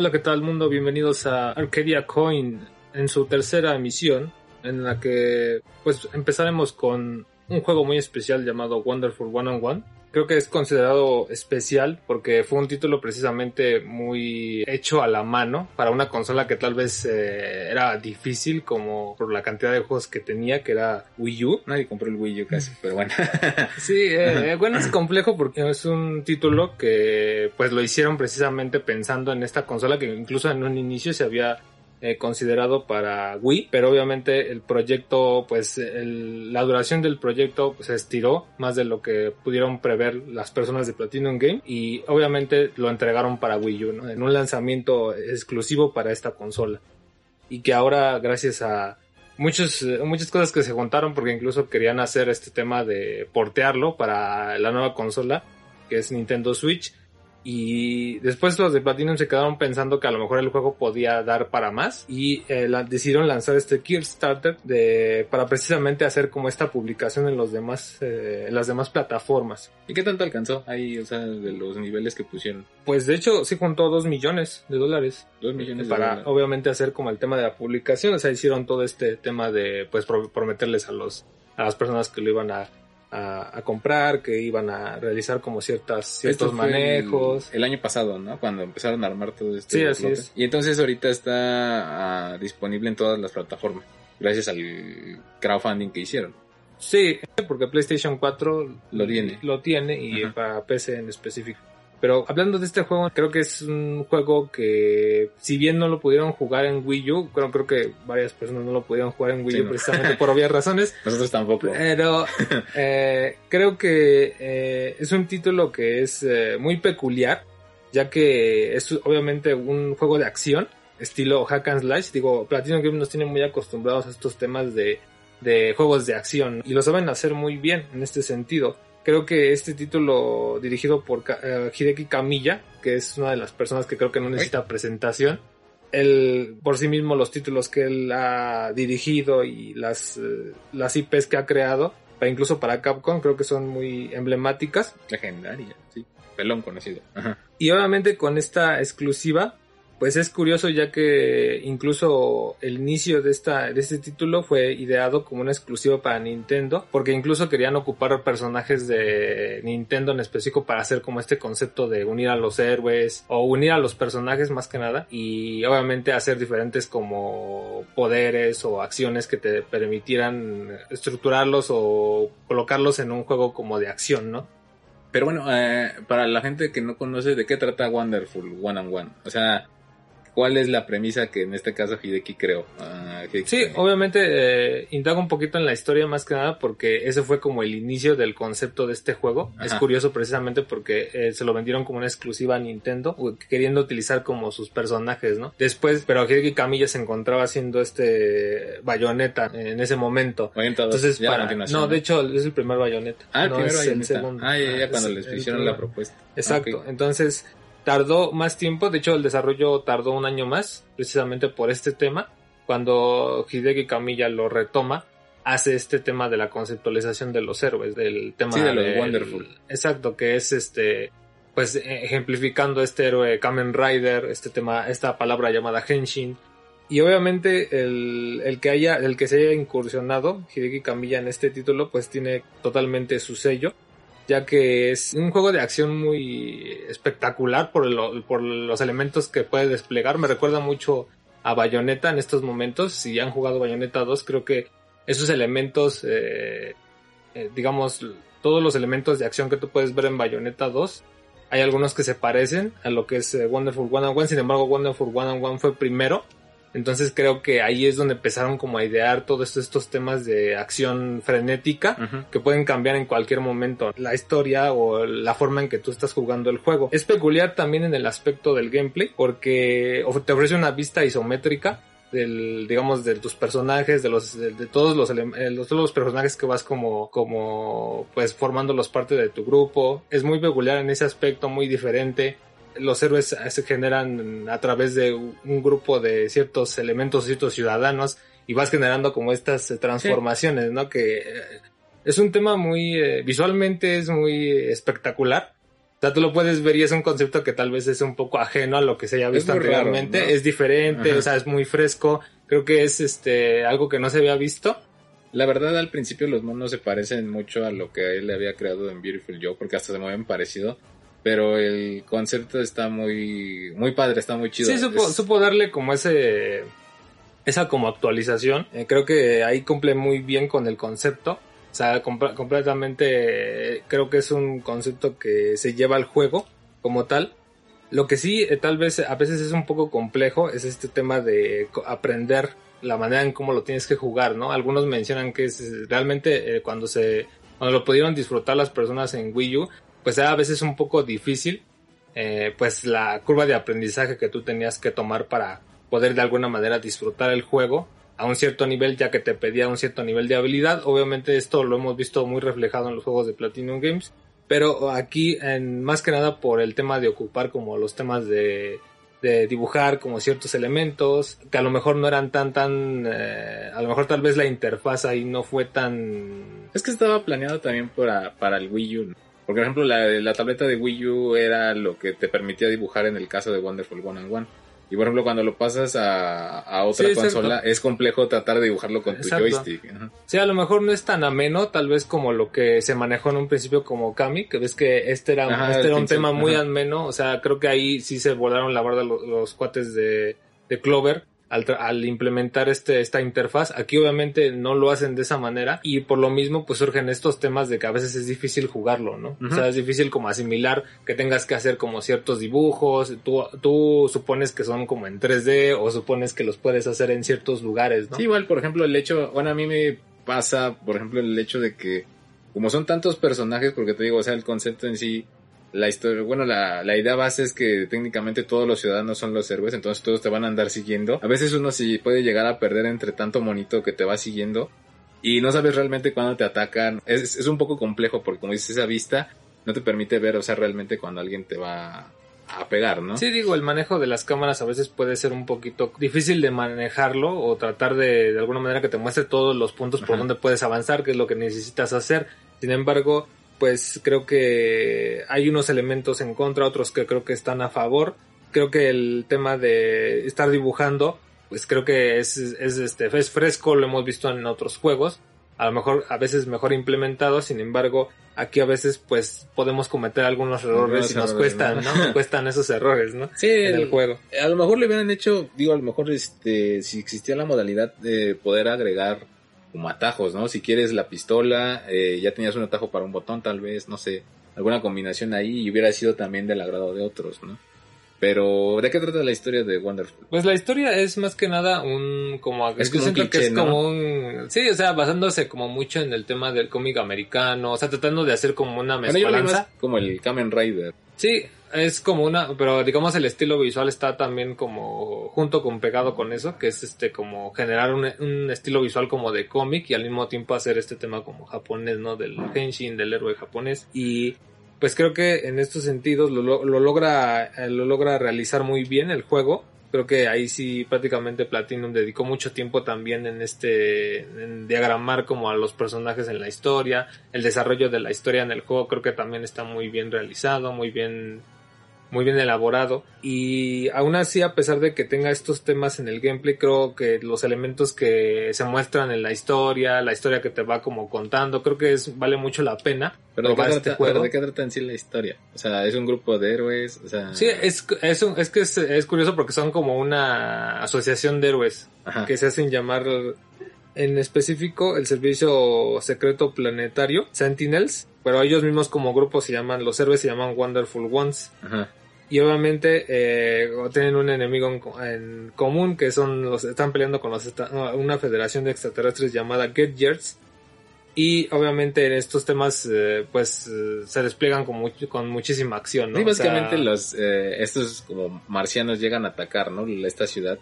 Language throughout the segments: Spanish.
Hola, ¿qué tal mundo? Bienvenidos a Arcadia Coin en su tercera emisión, en la que pues empezaremos con un juego muy especial llamado Wonderful One on One. Creo que es considerado especial porque fue un título precisamente muy hecho a la mano para una consola que tal vez eh, era difícil como por la cantidad de juegos que tenía, que era Wii U. Nadie compró el Wii U casi, pero bueno. sí, eh, bueno, es complejo porque es un título que pues lo hicieron precisamente pensando en esta consola que incluso en un inicio se había eh, considerado para Wii, pero obviamente el proyecto, pues la duración del proyecto pues, se estiró más de lo que pudieron prever las personas de Platinum Game y obviamente lo entregaron para Wii U, en un lanzamiento exclusivo para esta consola. Y que ahora, gracias a muchos, muchas cosas que se juntaron, porque incluso querían hacer este tema de portearlo para la nueva consola, que es Nintendo Switch, y después los de Platinum se quedaron pensando que a lo mejor el juego podía dar para más y eh, la, decidieron lanzar este Kickstarter de para precisamente hacer como esta publicación en los demás eh, en las demás plataformas. ¿Y qué tanto alcanzó ahí, o sea, de los niveles que pusieron? Pues de hecho sí juntó dos millones de dólares. Dos millones para de dólares. obviamente hacer como el tema de la publicación, o sea, hicieron todo este tema de pues pro prometerles a los a las personas que lo iban a a, a, comprar, que iban a realizar como ciertas ciertos manejos. El, el, año pasado, ¿no? Cuando empezaron a armar todo esto. Sí, así es. Y entonces ahorita está uh, disponible en todas las plataformas, gracias al crowdfunding que hicieron. Sí, porque PlayStation 4 lo tiene. Lo tiene y Ajá. para PC en específico. Pero hablando de este juego, creo que es un juego que, si bien no lo pudieron jugar en Wii U, creo, creo que varias personas no lo pudieron jugar en Wii Sí, U no. precisamente por obvias razones. Nosotros tampoco. Pero eh, creo que eh, es un título que es eh, muy peculiar, ya que es obviamente un juego de acción, estilo hack and slash. Digo, Platinum Games nos tiene muy acostumbrados a estos temas de, de juegos de acción y lo saben hacer muy bien en este sentido. Creo que este título dirigido por uh, Hideki Kamiya, que es una de las personas que creo que no necesita presentación, él por sí mismo los títulos que él ha dirigido y las, uh, las IPs que ha creado, para incluso para Capcom, creo que son muy emblemáticas. Legendaria, sí. Pelón conocido. Ajá. Y obviamente con esta exclusiva, pues es curioso ya que incluso el inicio de esta de este título fue ideado como una exclusiva para Nintendo porque incluso querían ocupar personajes de Nintendo en específico para hacer como este concepto de unir a los héroes o unir a los personajes más que nada y obviamente hacer diferentes como poderes o acciones que te permitieran estructurarlos o colocarlos en un juego como de acción, ¿no? Pero bueno, eh, para la gente que no conoce de qué trata Wonderful One on One, o sea, cuál es la premisa que en este caso Hideki creó. Hideki sí, obviamente eh, indago un poquito en la historia más que nada porque ese fue como el inicio del concepto de este juego. Ajá. Es curioso precisamente porque eh, se lo vendieron como una exclusiva a Nintendo, queriendo utilizar como sus personajes, ¿no? Después, pero Hideki Kamiya se encontraba haciendo este bayoneta en ese momento. Bayoneta Entonces, para... no, de hecho es el primer bayoneta. Ah, el no, primer es bayoneta. el segundo. Ah, ya, ya, cuando es les hicieron la propuesta. Exacto. Okay. Entonces, tardó más tiempo, de hecho el desarrollo tardó un año más, precisamente por este tema. Cuando Hideki Kamiya lo retoma, hace este tema de la conceptualización de los héroes, del tema sí, de los del, Wonderful. Exacto, que es este pues ejemplificando este héroe Kamen Rider, este tema, esta palabra llamada Henshin. Y obviamente el, el que haya, el que se haya incursionado, Hideki Kamiya en este título, pues tiene totalmente su sello ya que es un juego de acción muy espectacular por, el, por los elementos que puede desplegar. Me recuerda mucho a Bayonetta en estos momentos. Si han jugado Bayonetta 2, creo que esos elementos, eh, eh, digamos, todos los elementos de acción que tú puedes ver en Bayonetta 2, hay algunos que se parecen a lo que es eh, Wonderful One on One. Sin embargo, Wonderful One on One fue primero. Entonces creo que ahí es donde empezaron como a idear todos estos temas de acción frenética uh -huh. que pueden cambiar en cualquier momento la historia o la forma en que tú estás jugando el juego. Es peculiar también en el aspecto del gameplay porque te ofrece una vista isométrica del digamos de tus personajes de los de, de todos los, los, todos los personajes que vas como como pues formándolos parte de tu grupo es muy peculiar en ese aspecto muy diferente los héroes se generan a través de un grupo de ciertos elementos, ciertos ciudadanos, y vas generando como estas transformaciones, sí. ¿no? Que es un tema muy, eh, visualmente es muy espectacular, O sea, tú lo puedes ver y es un concepto que tal vez es un poco ajeno a lo que se haya visto raro, anteriormente. ¿no? Es diferente, Ajá. o sea, es muy fresco. Creo que es este algo que no se había visto. La verdad, al principio los monos se parecen mucho a lo que él le había creado en Beautiful Joe, porque hasta se mueven parecido. Pero el concepto está muy, muy padre, está muy chido. Sí, supo, Es- supo darle como ese esa como actualización. Eh, creo que ahí cumple muy bien con el concepto. O sea, compa- completamente eh, creo que es un concepto que se lleva al juego como tal. Lo que sí, eh, tal vez a veces es un poco complejo, es este tema de aprender la manera en cómo lo tienes que jugar, ¿no? Algunos mencionan que es realmente eh, cuando se cuando lo pudieron disfrutar las personas en Wii U, pues era a veces un poco difícil, eh, pues la curva de aprendizaje que tú tenías que tomar para poder de alguna manera disfrutar el juego a un cierto nivel, ya que te pedía un cierto nivel de habilidad. Obviamente esto lo hemos visto muy reflejado en los juegos de Platinum Games, pero aquí en, más que nada por el tema de ocupar como los temas de, de dibujar como ciertos elementos que a lo mejor no eran tan tan eh, a lo mejor tal vez la interfaz ahí no fue tan Es que estaba planeado también para, para el Wii U. ¿no? Porque, por ejemplo, la, la tableta de Wii U era lo que te permitía dibujar en el caso de Wonderful One and One. Y por ejemplo, cuando lo pasas a, a otra Sí, consola, cierto. es complejo tratar de dibujarlo con tu Exacto. joystick. Ajá. Sí, a lo mejor no es tan ameno, tal vez como lo que se manejó en un principio como Kami, que ves que este era, Ajá, este era un pincel, tema muy ajá. ameno, o sea, creo que ahí sí se volaron la barda los, los cuates de, de Clover al, implementar este, esta interfaz. Aquí obviamente no lo hacen de esa manera y por lo mismo pues surgen estos temas de que a veces es difícil jugarlo, ¿no? O sea, es difícil como asimilar que tengas que hacer como ciertos dibujos, tú, tú supones que son como en 3D o supones que los puedes hacer en ciertos lugares, ¿no? Sí, igual, por ejemplo, el hecho, bueno, a mí me pasa, por ejemplo, el hecho de que, como son tantos personajes, porque te digo, o sea, el concepto en sí, la historia, bueno, la, la idea base es que técnicamente todos los ciudadanos son los héroes, entonces todos te van a andar siguiendo. A veces uno sí puede llegar a perder entre tanto monito que te va siguiendo y no sabes realmente cuándo te atacan. Es, es un poco complejo porque como dices, esa vista no te permite ver, o sea, realmente cuando alguien te va a pegar, ¿no? Sí, digo, el manejo de las cámaras a veces puede ser un poquito difícil de manejarlo o tratar de, de alguna manera que te muestre todos los puntos por Ajá. donde puedes avanzar, qué es lo que necesitas hacer. Sin embargo, pues creo que hay unos elementos en contra, otros que creo que están a favor. Creo que el tema de estar dibujando, pues creo que es, es, este, es fresco, lo hemos visto en otros juegos. A lo mejor a veces mejor implementado, sin embargo, aquí a veces pues podemos cometer algunos errores Algunos y nos errores, cuestan, ¿no? cuestan esos errores, ¿no? Sí, En el juego. A lo mejor le hubieran hecho, digo, a lo mejor este, si existía la modalidad de poder agregar como atajos, ¿no? Si quieres la pistola, eh, ya tenías un atajo para un botón, tal vez, no sé, alguna combinación ahí y hubiera sido también del agrado de otros, ¿no? Pero, ¿de qué trata la historia de Wonderful? Pues la historia es más que nada un como Es yo como un siento que cliché, es ¿no? como un sí, o sea, basándose como mucho en el tema del cómic americano, o sea, tratando de hacer como una Bueno, yo lo vi mezcolanza. como el Kamen Rider. Sí, es como una, pero digamos el estilo visual está también como junto con pegado con eso, que es este como generar un, un estilo visual como de cómic y al mismo tiempo hacer este tema como japonés, ¿no? Del henshin, del héroe japonés y pues creo que en estos sentidos lo, lo- lo logra lo logra realizar muy bien el juego. Creo que ahí sí prácticamente Platinum dedicó mucho tiempo también en este en diagramar como a los personajes en la historia, el desarrollo de la historia en el juego creo que también está muy bien realizado, muy bien muy bien elaborado y aún así a pesar de que tenga estos temas en el gameplay creo que los elementos que se muestran en la historia la historia que te va como contando creo que es vale mucho la pena Pero ¿de qué, trata, este juego ¿de qué trata en sí la historia? O sea, es un grupo de héroes, o sea... sí es es, un- es que es, es curioso porque son como una asociación de héroes Ajá. que se hacen llamar en específico el servicio secreto planetario Sentinels pero ellos mismos como grupo se llaman los héroes se llaman Wonderful Ones Ajá. Y obviamente eh, tienen un enemigo en, en común que son los están peleando con los una federación de extraterrestres llamada Getgers y obviamente en estos temas eh, pues eh, se despliegan con, mucho- con muchísima acción ¿no? Sí, O sea, básicamente los, eh, estos como marcianos llegan a atacar, ¿no? Esta ciudad.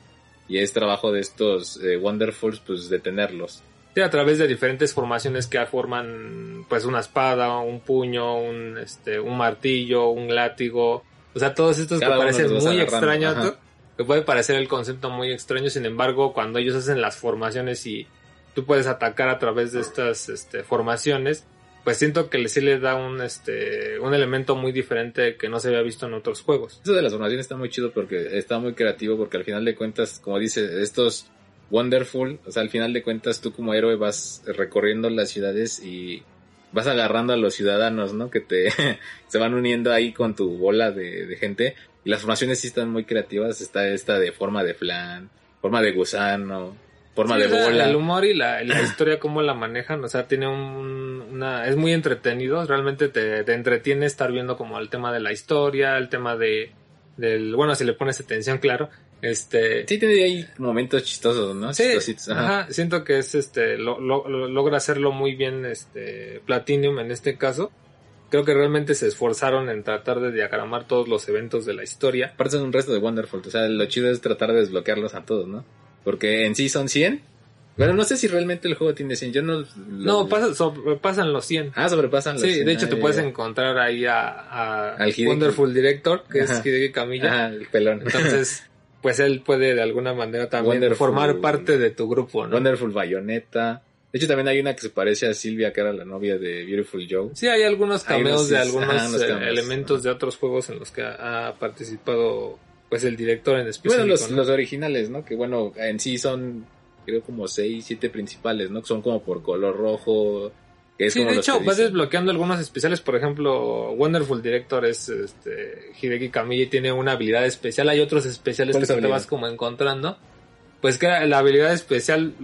Y es trabajo de estos Wonderfuls, pues, detenerlos. sí, a través de diferentes formaciones que forman pues una espada un puño un este un martillo un látigo o sea todos estos Cada que parecen muy extraños que puede parecer el concepto muy extraño sin embargo cuando ellos hacen las formaciones y tú puedes atacar a través de estas este, formaciones pues siento que sí le da un, este, un elemento muy diferente que no se había visto en otros juegos. Eso de las formaciones está muy chido porque está muy creativo porque al final de cuentas, como dice, estos Wonderful, o sea, al final de cuentas tú como héroe vas recorriendo las ciudades y vas agarrando a los ciudadanos, ¿no? Que te se van uniendo ahí con tu bola de, de, gente. Y las formaciones sí están muy creativas. Está esta de forma de flan, forma de gusano, forma Sí, de o sea, bola. El humor y la, la historia, cómo la manejan, o sea, tiene un, una, es muy entretenido, realmente te, te entretiene estar viendo como el tema de la historia, el tema de, del, bueno, si le pones atención, claro, este, Sí, tiene ahí momentos chistosos, ¿no? Sí, ajá. ajá, siento que es este lo, lo- lo- logra hacerlo muy bien este Platinum en este caso. Creo que realmente se esforzaron en tratar de diagramar todos los eventos de la historia. Aparte son un resto de Wonderful, o sea, lo chido es tratar de desbloquearlos a todos, ¿no? Porque en sí son 100. Bueno, no sé si realmente el juego tiene 100, yo no... lo- No, pasa, so- pasan los 100. Ah, sobrepasan los Sí, 100. de hecho ah, te ya, puedes encontrar ahí a, a Al. Wonderful Director, que Ajá. es Hideki Kamiya. Ajá, el pelón. Entonces, pues él puede de alguna manera también Wonderful- formar parte de tu grupo, ¿no? Wonderful Bayonetta. De hecho, también hay una que se parece a Silvia, que era la novia de Beautiful Joe. Sí, hay algunos Hay cameos unos, de algunos unos eh, cameos, elementos ajá. de otros juegos en los que ha, ha participado pues el director en específico. bueno, los, ¿no? los originales, ¿no? Que bueno, en sí son, creo, como 6, 7 principales, ¿no? Que son como por color rojo. Es Sí, como de hecho, vas desbloqueando algunos especiales. Por ejemplo, Wonderful Director es este, Hideki Kamiya y tiene una habilidad especial. Hay otros especiales ¿Cuál que te vas como encontrando. Pues que la habilidad especial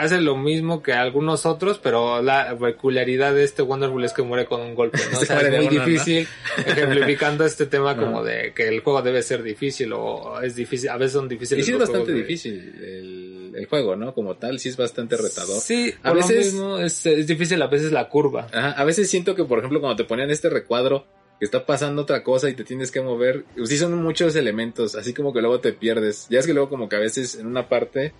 hace lo mismo que algunos otros, pero la peculiaridad de este Wonderful es que muere con un golpe, ¿no? O sea, es muy difícil, ejemplificando este tema como de que el juego debe ser difícil o es difícil, a veces son difíciles. Y sí es bastante juegos difícil el, el juego, ¿no? Como tal, sí es bastante retador. Sí, A veces- veces mismo es, es difícil a veces la curva. Ajá, a veces siento que, por ejemplo, cuando te ponían este recuadro, que está pasando otra cosa y te tienes que mover, sí son muchos elementos, así como que luego te pierdes. Ya es que luego como que a veces en una parte,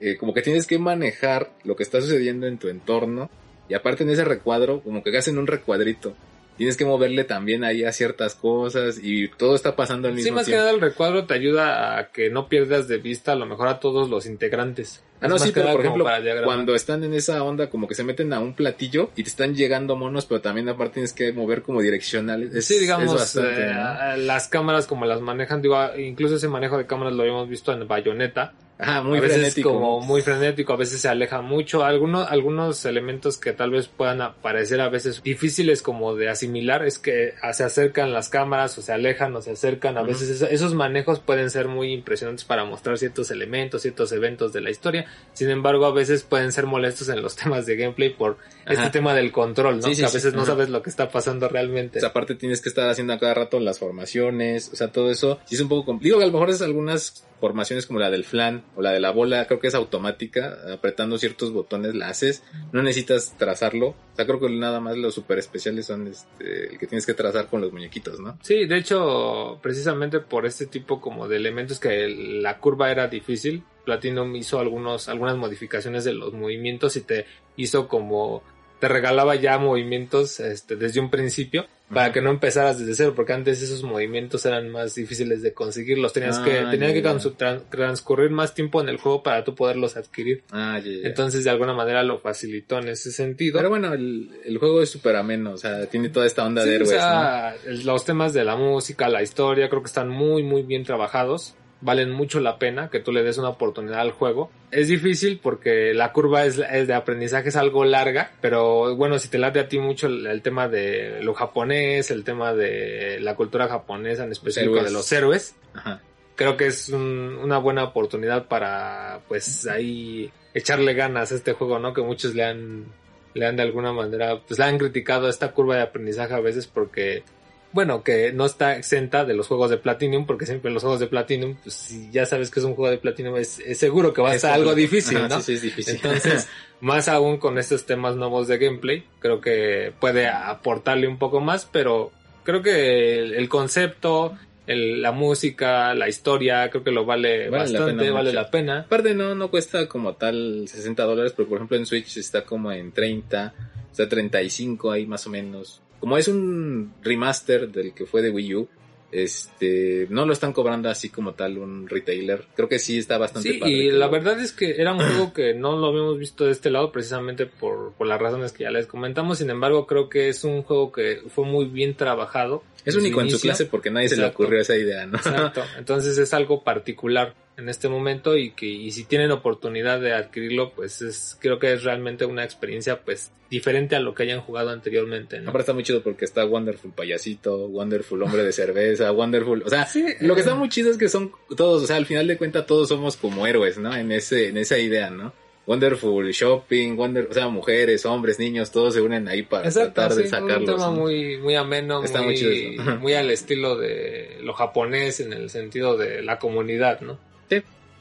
eh, como que tienes que manejar lo que está sucediendo en tu entorno, y aparte en ese recuadro, como que hacen un recuadrito. Tienes que moverle también ahí a ciertas cosas y todo está pasando al Sí, mismo más que tiempo. nada el recuadro te ayuda a que no pierdas de vista a lo mejor a todos los integrantes. Ah, no, sí, pero por ejemplo, cuando están en esa onda, como que se meten a un platillo y te están llegando monos, pero también aparte tienes que mover como direccionales. Es, Sí, digamos, es bastante, eh, ¿no? las cámaras como las manejan, digo, incluso ese manejo de cámaras lo habíamos visto en Bayonetta. Ajá, muy a veces frenético. como muy frenético, a veces se aleja mucho. Algunos, algunos elementos que tal vez puedan parecer a veces difíciles como de asimilar es que se acercan las cámaras o se alejan o se acercan. A veces eso- esos manejos pueden ser muy impresionantes para mostrar ciertos elementos, ciertos eventos de la historia. Sin embargo, a veces pueden ser molestos en los temas de gameplay por este Ajá. tema del control, ¿no? Sí, sí, que a sí. veces no Ajá. sabes lo que está pasando realmente. O sea, aparte tienes que estar haciendo a cada rato las formaciones, o sea, todo eso. Sí es un poco complicado. Digo que a lo mejor es algunas formaciones como la del flan o la de la bola, creo que es automática, apretando ciertos botones la haces, no necesitas trazarlo. O sea, creo que nada más los super especiales son este, el que tienes que trazar con los muñequitos, ¿no? Sí, de hecho, precisamente por este tipo como de elementos que la curva era difícil, Platinum hizo algunos, algunas modificaciones de los movimientos y te hizo como te regalaba ya movimientos este, desde un principio para que no empezaras desde cero, porque antes esos movimientos eran más difíciles de conseguirlos, tenías Ah, que, tenía ya, que trans- transcurrir más tiempo en el juego para tú poderlos adquirir. Ah. Entonces de alguna manera lo facilitó en ese sentido. Pero bueno, el, el juego es súper ameno, o sea, tiene toda esta onda Sí, de héroes, los temas de la música, la historia, creo que están muy, muy bien trabajados. Valen mucho la pena que tú le des una oportunidad al juego. Es difícil porque la curva es, es de aprendizaje es algo larga, pero bueno, si te late a ti mucho el, el tema de lo japonés, el tema de la cultura japonesa, en específico héroes. de los héroes, Ajá. creo que es un- una buena oportunidad para, pues, ahí echarle ganas a este juego, ¿no? Que muchos le han, le han de alguna manera, pues, le han criticado a esta curva de aprendizaje a veces porque, bueno, que no está exenta de los juegos de Platinum, porque siempre los juegos de Platinum, pues, si ya sabes que es un juego de Platinum, es, es seguro que va a estar algo difícil, Ajá, ¿no? Sí, sí, es difícil. Entonces, más aún con estos temas nuevos de gameplay, creo que puede aportarle un poco más, pero creo que el, el concepto, el- la música, la historia, creo que lo vale, Vale la bastante, pena vale mucho. la pena. Aparte no, no cuesta como tal 60 dólares, pero por ejemplo en Switch está como en 30, está 35 ahí más o menos. Como es un remaster del que fue de Wii U, este no lo están cobrando así como tal un retailer creo que sí está bastante Sí, padre y la verdad es que era un juego que no lo habíamos visto de este lado precisamente por, por las razones que ya les comentamos. Sin embargo, creo que es un juego que fue muy bien trabajado. Es en único en su clase porque nadie se le ocurrió esa idea no Exacto. Entonces es algo particular en este momento y que y si tienen oportunidad de adquirirlo, pues es creo que es realmente una experiencia pues diferente a lo que hayan jugado anteriormente, ¿no? Aparte está muy chido porque está Wonderful Payasito, Wonderful Hombre de Cerveza, Wonderful, o sea, Sí, lo que eh, está muy chido es que son todos, o sea, al final de cuentas todos somos como héroes, ¿no? En ese, en esa idea, ¿no? Wonderful Shopping, Wonder, o sea, mujeres, hombres, niños, todos se unen ahí para Exacto, tratar de sí, sacarlos. un tema ¿no? muy, muy ameno, Está muy, muy chido eso. Ajá. muy al estilo de lo japonés en el sentido de la comunidad, ¿no?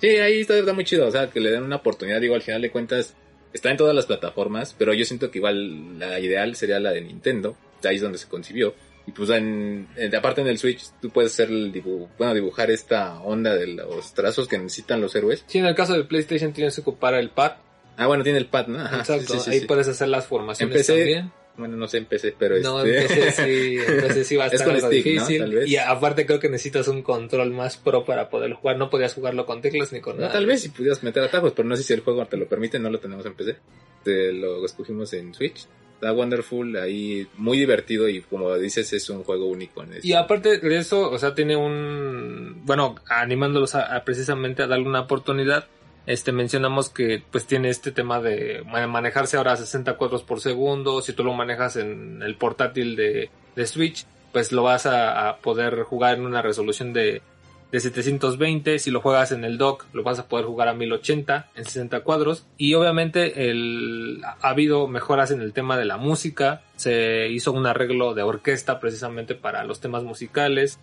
Sí, ahí está, está muy chido, o sea, que le den una oportunidad, digo, al final de cuentas está en todas las plataformas, pero yo siento que igual la ideal sería la de Nintendo, ahí es donde se concibió. Y pues en, en- aparte en el Switch tú puedes hacer el dibu- bueno, dibujar esta onda de los trazos que necesitan los héroes. Sí, en el caso del PlayStation tienes que ocupar el pad. Ah, bueno, tiene el pad, ¿no? Ajá, Exacto, sí, sí, sí, ahí sí. puedes hacer las formaciones Empecé- también. Bueno, no sé en PC, pero No, este... sí, entonces sí va a Es estar con algo stick, ¿no? difícil. Vez. Y aparte creo que necesitas un control más pro para poder jugar. No podías jugarlo con teclas ni con No, nada. tal vez si pudieras meter atajos, pero no sé si el juego te lo permite, no lo tenemos en PC. Te lo escogimos en Switch. Está Wonderful, ahí muy divertido y como dices es un juego único en. Y aparte de eso, o sea, tiene un... Bueno, animándolos a, a precisamente a darle una oportunidad. Este, mencionamos que pues tiene este tema de ma- manejarse ahora a 60 cuadros por segundo. Si tú lo manejas en el portátil de, de Switch, pues lo vas a, a poder jugar en una resolución de, de 720. Si lo juegas en el dock, lo vas a poder jugar a 1080 en 60 cuadros. Y obviamente el, ha habido mejoras en el tema de la música. Se hizo un arreglo de orquesta precisamente para los temas musicales.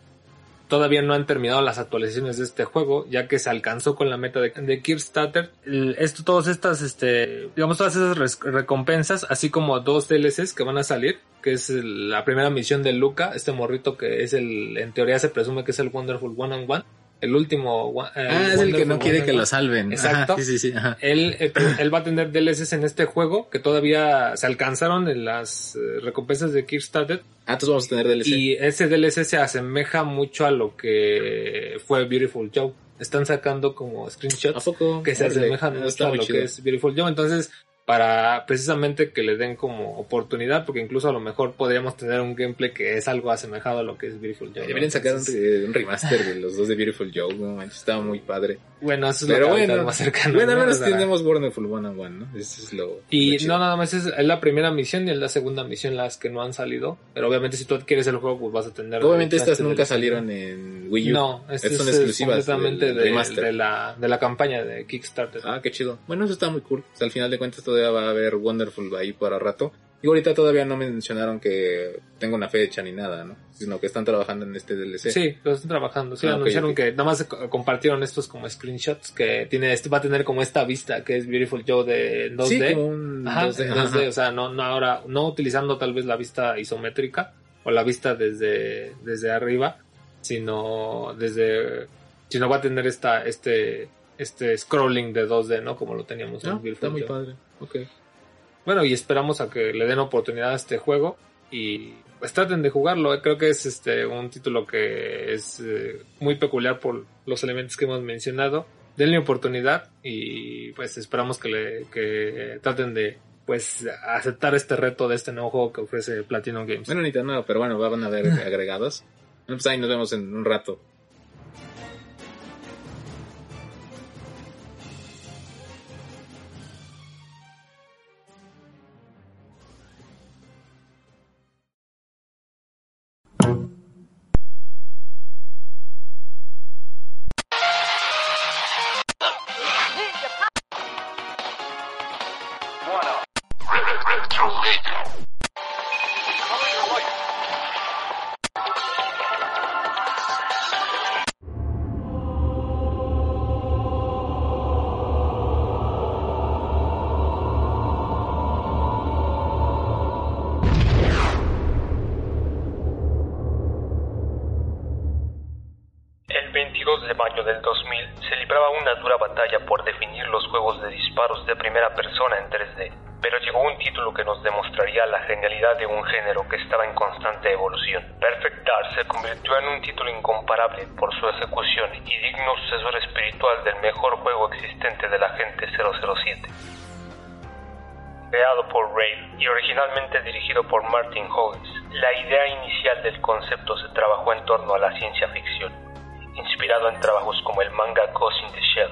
Todavía no han terminado las actualizaciones de este juego, ya que se alcanzó con la meta de, de Kickstarter. Esto, todas estas, este, digamos, todas esas recompensas, así como dos DLCs que van a salir, que es la primera misión de Luca, este morrito que es el, en teoría se presume que es el Wonderful One on One. El último, one- ah, es el que no quiere que lo salven. Exacto. Ajá, sí, sí, sí. Él, eh, él va a tener DLCs en este juego que todavía se alcanzaron en las eh, recompensas de Kickstarter Ah, entonces vamos a tener DLC. y ese DLC se asemeja mucho a lo que fue Beautiful Joe. Están sacando como ¿A screenshots poco? que se asemejan mucho a lo chido. que es Beautiful Joe. Entonces, para precisamente que le den como oportunidad, porque incluso a lo mejor podríamos tener un gameplay que es algo asemejado a lo que es Beautiful Joe. ¿no? Deberían sacar un, Entonces, un remaster de los dos de Beautiful Joe, no manches, estaba muy padre. Bueno, eso es Pero lo que bueno, más cercano. bueno, al ¿no? menos O sea, tenemos Wonderful One on One, ¿no? Eso es lo. Y lo chido. no nada más es, la primera misión y es la segunda misión las que no han salido. Pero obviamente si tú adquieres el juego, pues vas a tener... Obviamente estas nunca salieron en Wii U. No, estas son es exclusivas completamente del de, de la, de la campaña de Kickstarter. Ah, qué chido. Bueno, eso está muy cool. O sea, al final de cuentas todavía va a haber Wonderful ahí para rato. Y ahorita todavía no me mencionaron que tenga una fecha ni nada, ¿no? Sino que están trabajando en este DLC. Sí, lo están trabajando. Sí, Ah, anunciaron ok. que nada más co- compartieron estos como screenshots que tiene este va a tener como esta vista que es Beautiful Joe de 2D. Sí, como un Ajá, 2D, en ajá. 2D, o sea, no, no ahora, no utilizando tal vez la vista isométrica o la vista desde, desde arriba, sino desde, sino va a tener esta, este, este scrolling de 2D, ¿no? Como lo teníamos Ah, en Beautiful está muy Joe. padre. Ok. Bueno, y esperamos a que le den oportunidad a este juego y pues traten de jugarlo. Creo que es este un título que es eh, muy peculiar por los elementos que hemos mencionado. Denle oportunidad y pues esperamos que le que traten de pues aceptar este reto de este nuevo juego que ofrece Platinum Games. Bueno, ni tan nuevo, pero bueno, van a haber agregados. Pues ahí nos vemos en un rato. Por Martin Holmes, la idea inicial del concepto se trabajó en torno a la ciencia ficción, inspirado en trabajos como el manga Ghost in the Shell,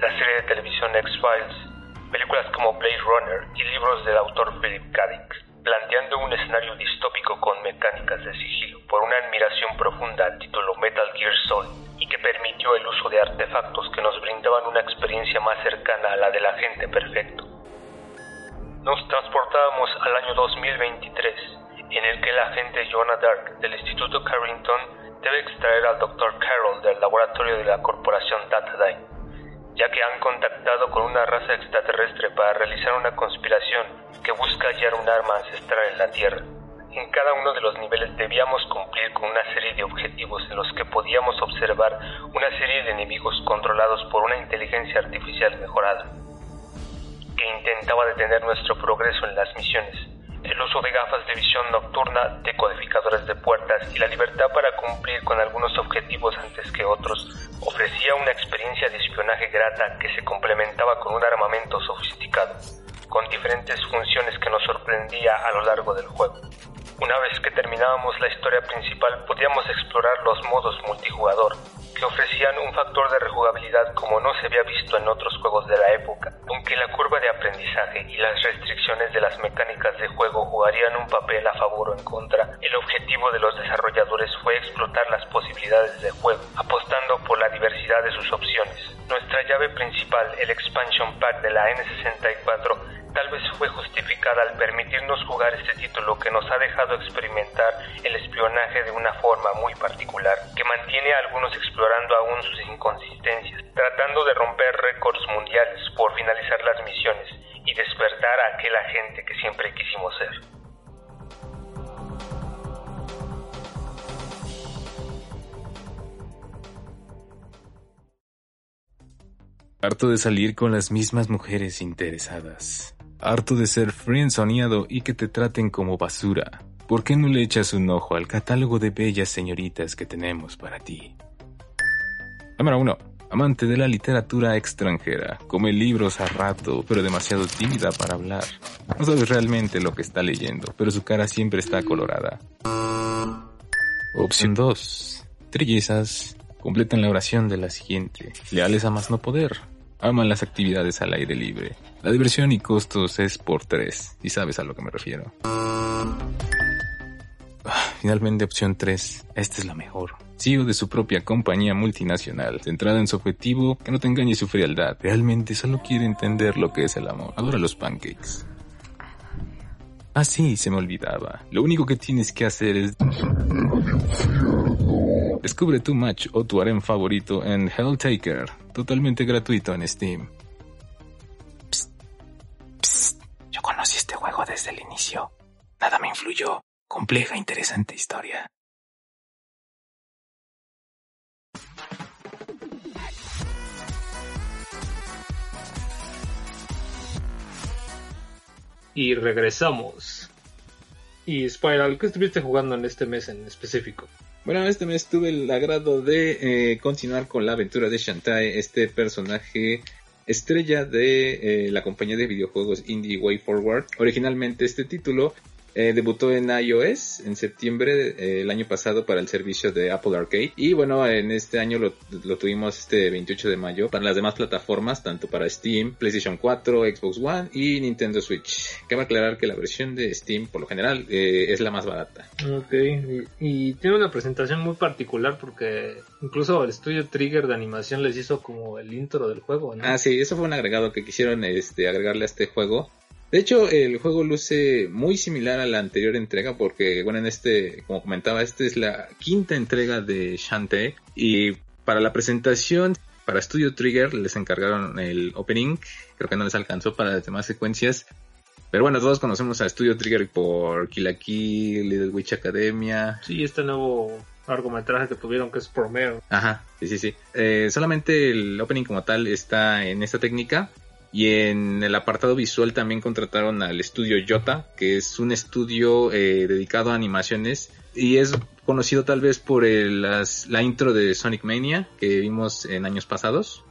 la serie de televisión X-Files, películas como Blade Runner y libros del autor Philip K. Dick, planteando un escenario distópico con mecánicas de sigilo por una admiración profunda al título Metal Gear Solid y que permitió el uso de artefactos que nos brindaban una experiencia más cercana a la del agente perfecto. Nos transportábamos al año 2023, en el que el agente Jonah Dark del Instituto Carrington debe extraer al Dr. Carroll del laboratorio de la corporación Datadyne, ya que han contactado con una raza extraterrestre para realizar una conspiración que busca hallar un arma ancestral en la Tierra. En cada uno de los niveles debíamos cumplir con una serie de objetivos en los que podíamos observar una serie de enemigos controlados por una inteligencia artificial mejorada intentaba detener nuestro progreso en las misiones. El uso de gafas de visión nocturna, decodificadores de puertas y la libertad para cumplir con algunos objetivos antes que otros ofrecía una experiencia de espionaje grata que se complementaba con un armamento sofisticado, con diferentes funciones que nos sorprendía a lo largo del juego. Una vez que terminábamos la historia principal podíamos explorar los modos multijugador, que ofrecían un factor de rejugabilidad como no se había visto en otros juegos de la época, aunque la curva de aprendizaje y las restricciones de las mecánicas de juego jugarían un papel a favor o en contra, el objetivo de los desarrolladores fue explotar las posibilidades de juego, apostando por la diversidad de sus opciones. Nuestra llave principal, el expansion pack de la N64, tal vez fue justificada al permitirnos jugar este título que nos ha dejado experimentar el espionaje de una forma muy particular, que mantiene a algunos explorando aún sus inconsistencias, tratando de romper récords mundiales por finalizar las misiones y despertar a aquel agente que siempre quisimos ser. Harto de salir con las mismas mujeres interesadas. Harto de ser friendzoneado y que te traten como basura. ¿Por qué no le echas un ojo al catálogo de bellas señoritas que tenemos para ti? Número 1. Amante de la literatura extranjera. Come libros a rato, pero demasiado tímida para hablar. No sabes realmente lo que está leyendo, pero su cara siempre está colorada. Opción 2. Trillizas. Completan la oración de la siguiente. Leales a más no poder. Aman las actividades al aire libre. La diversión y costos es por tres, y sabes a lo que me refiero. Ah, Finalmente, opción 3. Esta es la mejor. CEO de su propia compañía multinacional, centrada en su objetivo, que no te engañe su frialdad. Realmente solo quiere entender lo que es el amor. Adora los pancakes. Ah, sí, se me olvidaba. Lo único que tienes que hacer es... Descubre tu match o tu harem favorito en Helltaker, totalmente gratuito en Steam. Psst, psst, yo conocí este juego desde el inicio. Nada me influyó. Compleja, interesante historia. Y regresamos. Y Spiral, ¿qué estuviste jugando en este mes en específico? Bueno, este mes tuve el agrado de eh, continuar con la aventura de Shantae, este personaje estrella de eh, la compañía de videojuegos Indie Way Forward. Originalmente este título eh, debutó en iOS en septiembre eh, el año pasado para el servicio de Apple Arcade y bueno en este año lo, lo, tuvimos este 28 de mayo para las demás plataformas tanto para Steam, PlayStation 4, Xbox One y Nintendo Switch. Cabe aclarar que la versión de Steam por lo general eh, es la más barata. Ok, y, y, tiene una presentación muy particular porque incluso el estudio Trigger de animación les hizo como el intro del juego, ¿no? Ah sí, eso fue un agregado que quisieron este, agregarle a este juego de hecho, el juego luce muy similar a la anterior entrega porque, bueno, en este, como comentaba, esta es la quinta entrega de Shantae y para la presentación, para Studio Trigger les encargaron el opening, creo que no les alcanzó para las demás secuencias, pero bueno, todos conocemos a Studio Trigger por Kill la Kill, Little Witch Academia. Sí, este nuevo largometraje que tuvieron que es Promare. Ajá, sí, sí, sí. Eh, solamente el opening como tal está en esta técnica Y en el apartado visual también contrataron al estudio Yota, que es un estudio eh, dedicado a animaciones y es conocido tal vez por la intro de Sonic Mania que vimos en años pasados.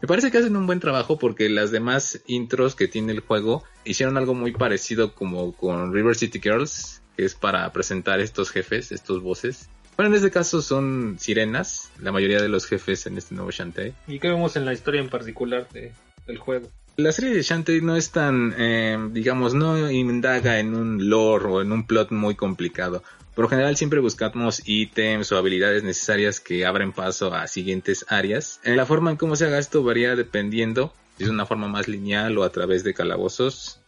Me parece que hacen un buen trabajo porque las demás intros que tiene el juego hicieron algo muy parecido como con River City Girls, que es para presentar estos jefes, estos voces. Bueno, en este caso son sirenas, la mayoría de los jefes en este nuevo Shantae. ¿Y qué vemos en la historia en particular de, del juego? La serie de Shantae no es tan, eh, digamos, no indaga en un lore o en un plot muy complicado. Por lo general siempre buscamos ítems o habilidades necesarias que abren paso a siguientes áreas. En la forma en cómo se haga esto varía dependiendo si es una forma más lineal o a través de calabozos.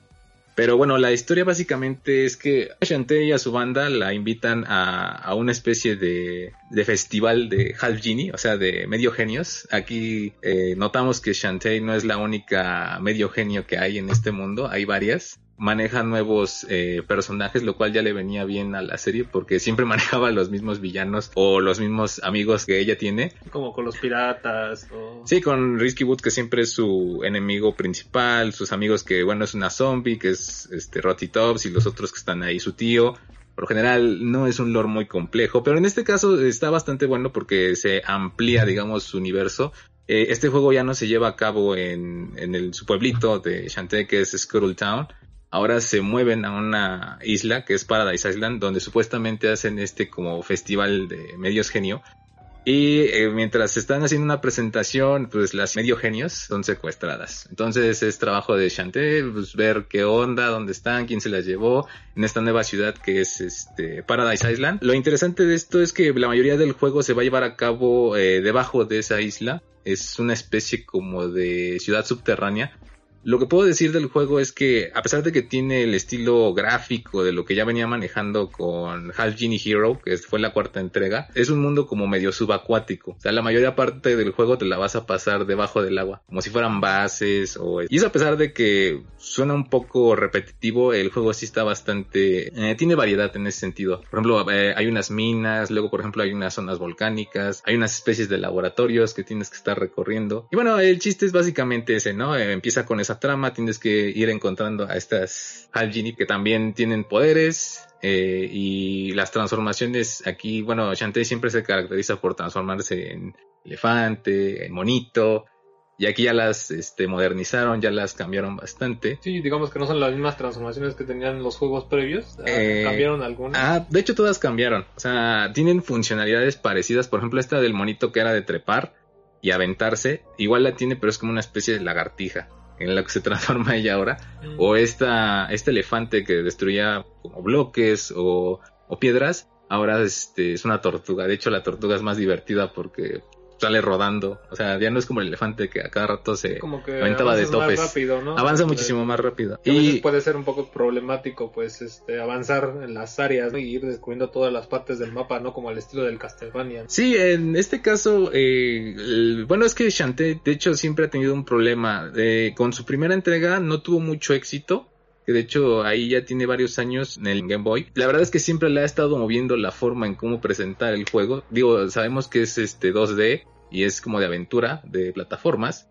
Pero bueno, la historia básicamente es que Shantae y a su banda la invitan a, a una especie de, de, festival de half genie, o sea, de medio genios. Aquí eh, notamos que Shantae no es la única medio genio que hay en este mundo, hay varias maneja nuevos eh, personajes, lo cual ya le venía bien a la serie porque siempre manejaba los mismos villanos o los mismos amigos que ella tiene. Como con los piratas. O... Sí, con Risky Wood que siempre es su enemigo principal, sus amigos que bueno es una zombie, que es este Rotty Tops y los otros que están ahí, su tío. Por general no es un lore muy complejo, pero en este caso está bastante bueno porque se amplía, digamos, su universo. Eh, este juego ya no se lleva a cabo en, en el, su pueblito de Shantae, que es Scuttle Town, ahora se mueven a una isla que es Paradise Island, donde supuestamente hacen este como festival de medios genio. Y eh, mientras están haciendo una presentación, pues las medio genios son secuestradas. Entonces es trabajo de Shantae, pues, ver qué onda, dónde están, quién se las llevó en esta nueva ciudad que es este Paradise Island. Lo interesante de esto es que la mayoría del juego se va a llevar a cabo eh, debajo de esa isla. Es una especie como de ciudad subterránea lo que puedo decir del juego es que, a pesar de que tiene el estilo gráfico de lo que ya venía manejando con Half Genie Hero, que fue la cuarta entrega, es un mundo como medio subacuático. O sea, la mayoría parte del juego te la vas a pasar debajo del agua, como si fueran bases o... Y eso a pesar de que suena un poco repetitivo, el juego sí está bastante... Eh, tiene variedad en ese sentido. Por ejemplo, eh, hay unas minas, luego por ejemplo hay unas zonas volcánicas, hay unas especies de laboratorios que tienes que estar recorriendo. Y bueno, el chiste es básicamente ese, ¿no? Empieza con esa trama tienes que ir encontrando a estas Half Genie que también tienen poderes eh, y las transformaciones aquí, bueno, Shantae siempre se caracteriza por transformarse en elefante, en monito, y aquí ya las este, modernizaron, ya las cambiaron bastante. Sí, digamos que no son las mismas transformaciones que tenían los juegos previos. Ah, Eh, cambiaron algunas. Ah, de hecho todas cambiaron. O sea, tienen funcionalidades parecidas. Por ejemplo, esta del monito que era de trepar y aventarse. Igual la tiene, pero es como una especie de lagartija en la que se transforma ella ahora. Mm. O esta, este elefante que destruía como bloques o, o piedras. Ahora este, es una tortuga. De hecho, la tortuga es más divertida porque sale rodando. O sea, ya no es como el elefante que a cada rato se Como que aventaba de avanzas más topes. rápido, ¿no? Avanza muchísimo más rápido. a veces Y puede ser un poco problemático, pues, este, avanzar en las áreas ¿no? y ir descubriendo todas las partes del mapa, ¿no? Como al estilo del Castlevania. Sí, en este caso, eh, el- bueno, es que Shantae, de hecho, siempre ha tenido un problema. Eh, con su primera entrega no tuvo mucho éxito, que de hecho ahí ya tiene varios años en el Game Boy. La verdad es que siempre le ha estado moviendo la forma en cómo presentar el juego. Digo, sabemos que es este 2D y es como de aventura, de plataformas.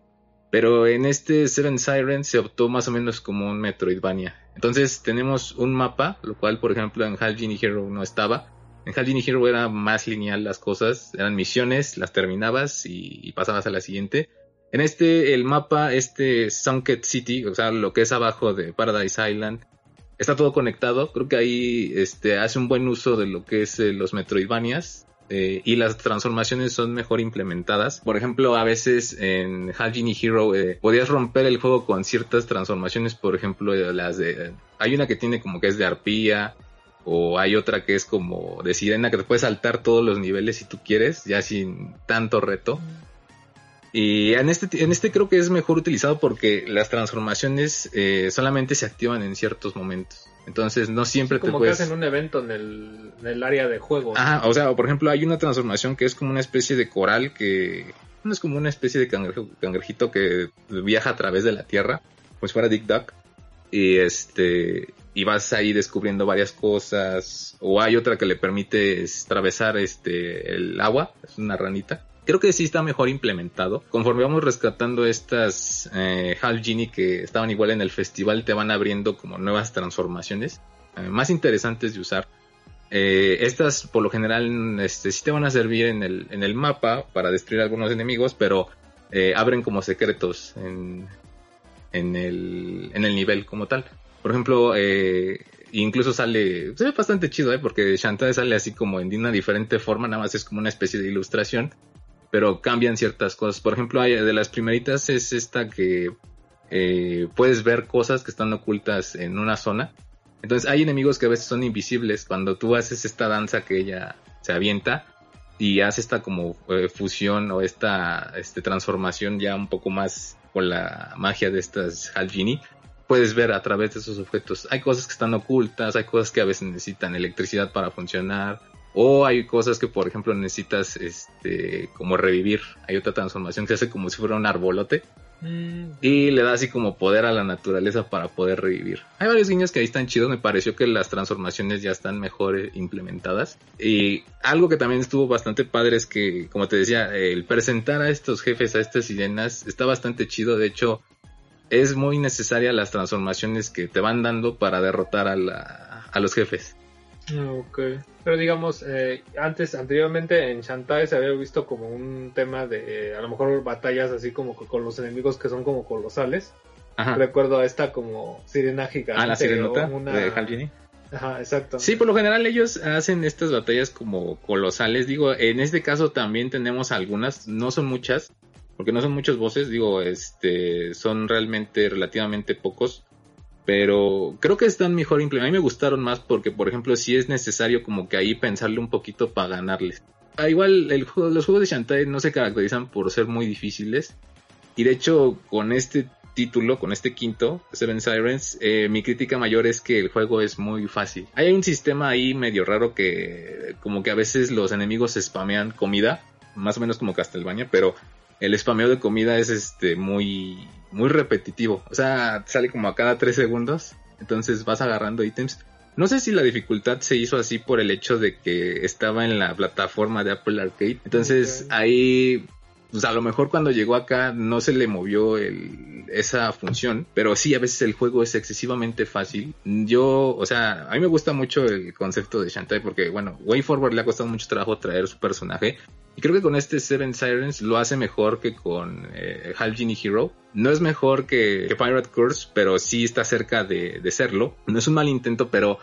Pero en este Seven Sirens se optó más o menos como un Metroidvania. Entonces tenemos un mapa, lo cual por ejemplo en Half Genie Hero no estaba. En Half Genie Hero era más lineal las cosas, eran misiones, las terminabas y, y pasabas a la siguiente. En este, el mapa, este Sunket City, o sea, lo que es abajo de Paradise Island, está todo conectado. Creo que ahí este, hace un buen uso de lo que es eh, los Metroidvanias. eh, y las transformaciones son mejor implementadas. Por ejemplo, a veces en Genie Hero eh, podías romper el juego con ciertas transformaciones. Por ejemplo, eh, las de. hay una que tiene como que es de arpía. O hay otra que es como de sirena que te puedes saltar todos los niveles si tú quieres, ya sin tanto reto. Y en este, en este creo que es mejor utilizado porque las transformaciones eh, solamente se activan en ciertos momentos. Entonces no siempre te Como puedes... que hacen un evento en el, en el área de juego. Ajá, o sea, por ejemplo, hay una transformación que es como una especie de coral que... No es como una especie de cangrejo- cangrejito que viaja a través de la tierra, si fuera Dick Duck. Y este... Y vas ahí descubriendo varias cosas. O hay otra que le permite es, atravesar este el agua. Es una ranita. Creo que sí está mejor implementado. Conforme vamos rescatando estas eh, Half Genie que estaban igual en el festival, te van abriendo como nuevas transformaciones eh, más interesantes de usar. Eh, estas por lo general este, sí te van a servir en el, en el mapa para destruir algunos enemigos, pero eh, abren como secretos en, en, el, en el nivel como tal. Por ejemplo, incluso sale, se ve bastante chido, ¿eh? porque Shantae sale así como en una diferente forma, nada más es como una especie de ilustración, pero cambian ciertas cosas. Por ejemplo, hay, de las primeritas es esta que eh, puedes ver cosas que están ocultas en una zona. Entonces hay enemigos que a veces son invisibles. Cuando tú haces esta danza que ella se avienta y hace esta como eh, fusión o esta este, transformación ya un poco más con la magia de estas Halgini, puedes ver a través de esos objetos. Hay cosas que están ocultas, hay cosas que a veces necesitan electricidad para funcionar, o hay cosas que, por ejemplo, necesitas este como revivir. Hay otra transformación que hace como si fuera un arbolote. Mm. Y le da así como poder a la naturaleza para poder revivir. Hay varios guiños que ahí están chidos. Me pareció que las transformaciones ya están mejor eh, implementadas. Y algo que también estuvo bastante padre es que, como te decía, el presentar a estos jefes, a estas sirenas, está bastante chido. De hecho, es muy necesaria las transformaciones que te van dando para derrotar a, la, a los jefes. Ah, ok. Pero digamos, eh, antes, anteriormente en Shantae se había visto como un tema de a lo mejor batallas así como con los enemigos que son como colosales. Recuerdo a esta como sirena gigante. Ah, la sirenota de Halgini. Ajá, exacto. Sí, por lo general ellos hacen estas batallas como colosales. Digo, en este caso también tenemos algunas, no son muchas, porque no son muchos voces, digo, este, son realmente relativamente pocos, pero creo que están mejor implementados. A mí me gustaron más porque, por ejemplo, si es necesario como que ahí pensarle un poquito para ganarles. Ah, igual el los juegos de Shantae no se caracterizan por ser muy difíciles. Y de hecho, con este título, con este quinto, Seven Sirens, eh, mi crítica mayor es que el juego es muy fácil. Hay un sistema ahí medio raro que como que a veces los enemigos spamean comida, más o menos como Castlevania, pero el spameo de comida es este muy muy repetitivo. O sea, sale como a cada tres segundos. Entonces vas agarrando ítems. No sé si la dificultad se hizo así por el hecho de que estaba en la plataforma de Apple Arcade. Entonces ahí pues a lo mejor cuando llegó acá no se le movió el, esa función, pero sí, a veces el juego es excesivamente fácil. Yo, o sea, a mí me gusta mucho el concepto de Shantae porque, bueno, Way Forward le ha costado mucho trabajo traer su personaje. Y creo que con este Seven Sirens lo hace mejor que con eh, Hal Genie Hero. No es mejor que, Pirate Curse, pero sí está cerca de serlo. No es un mal intento, pero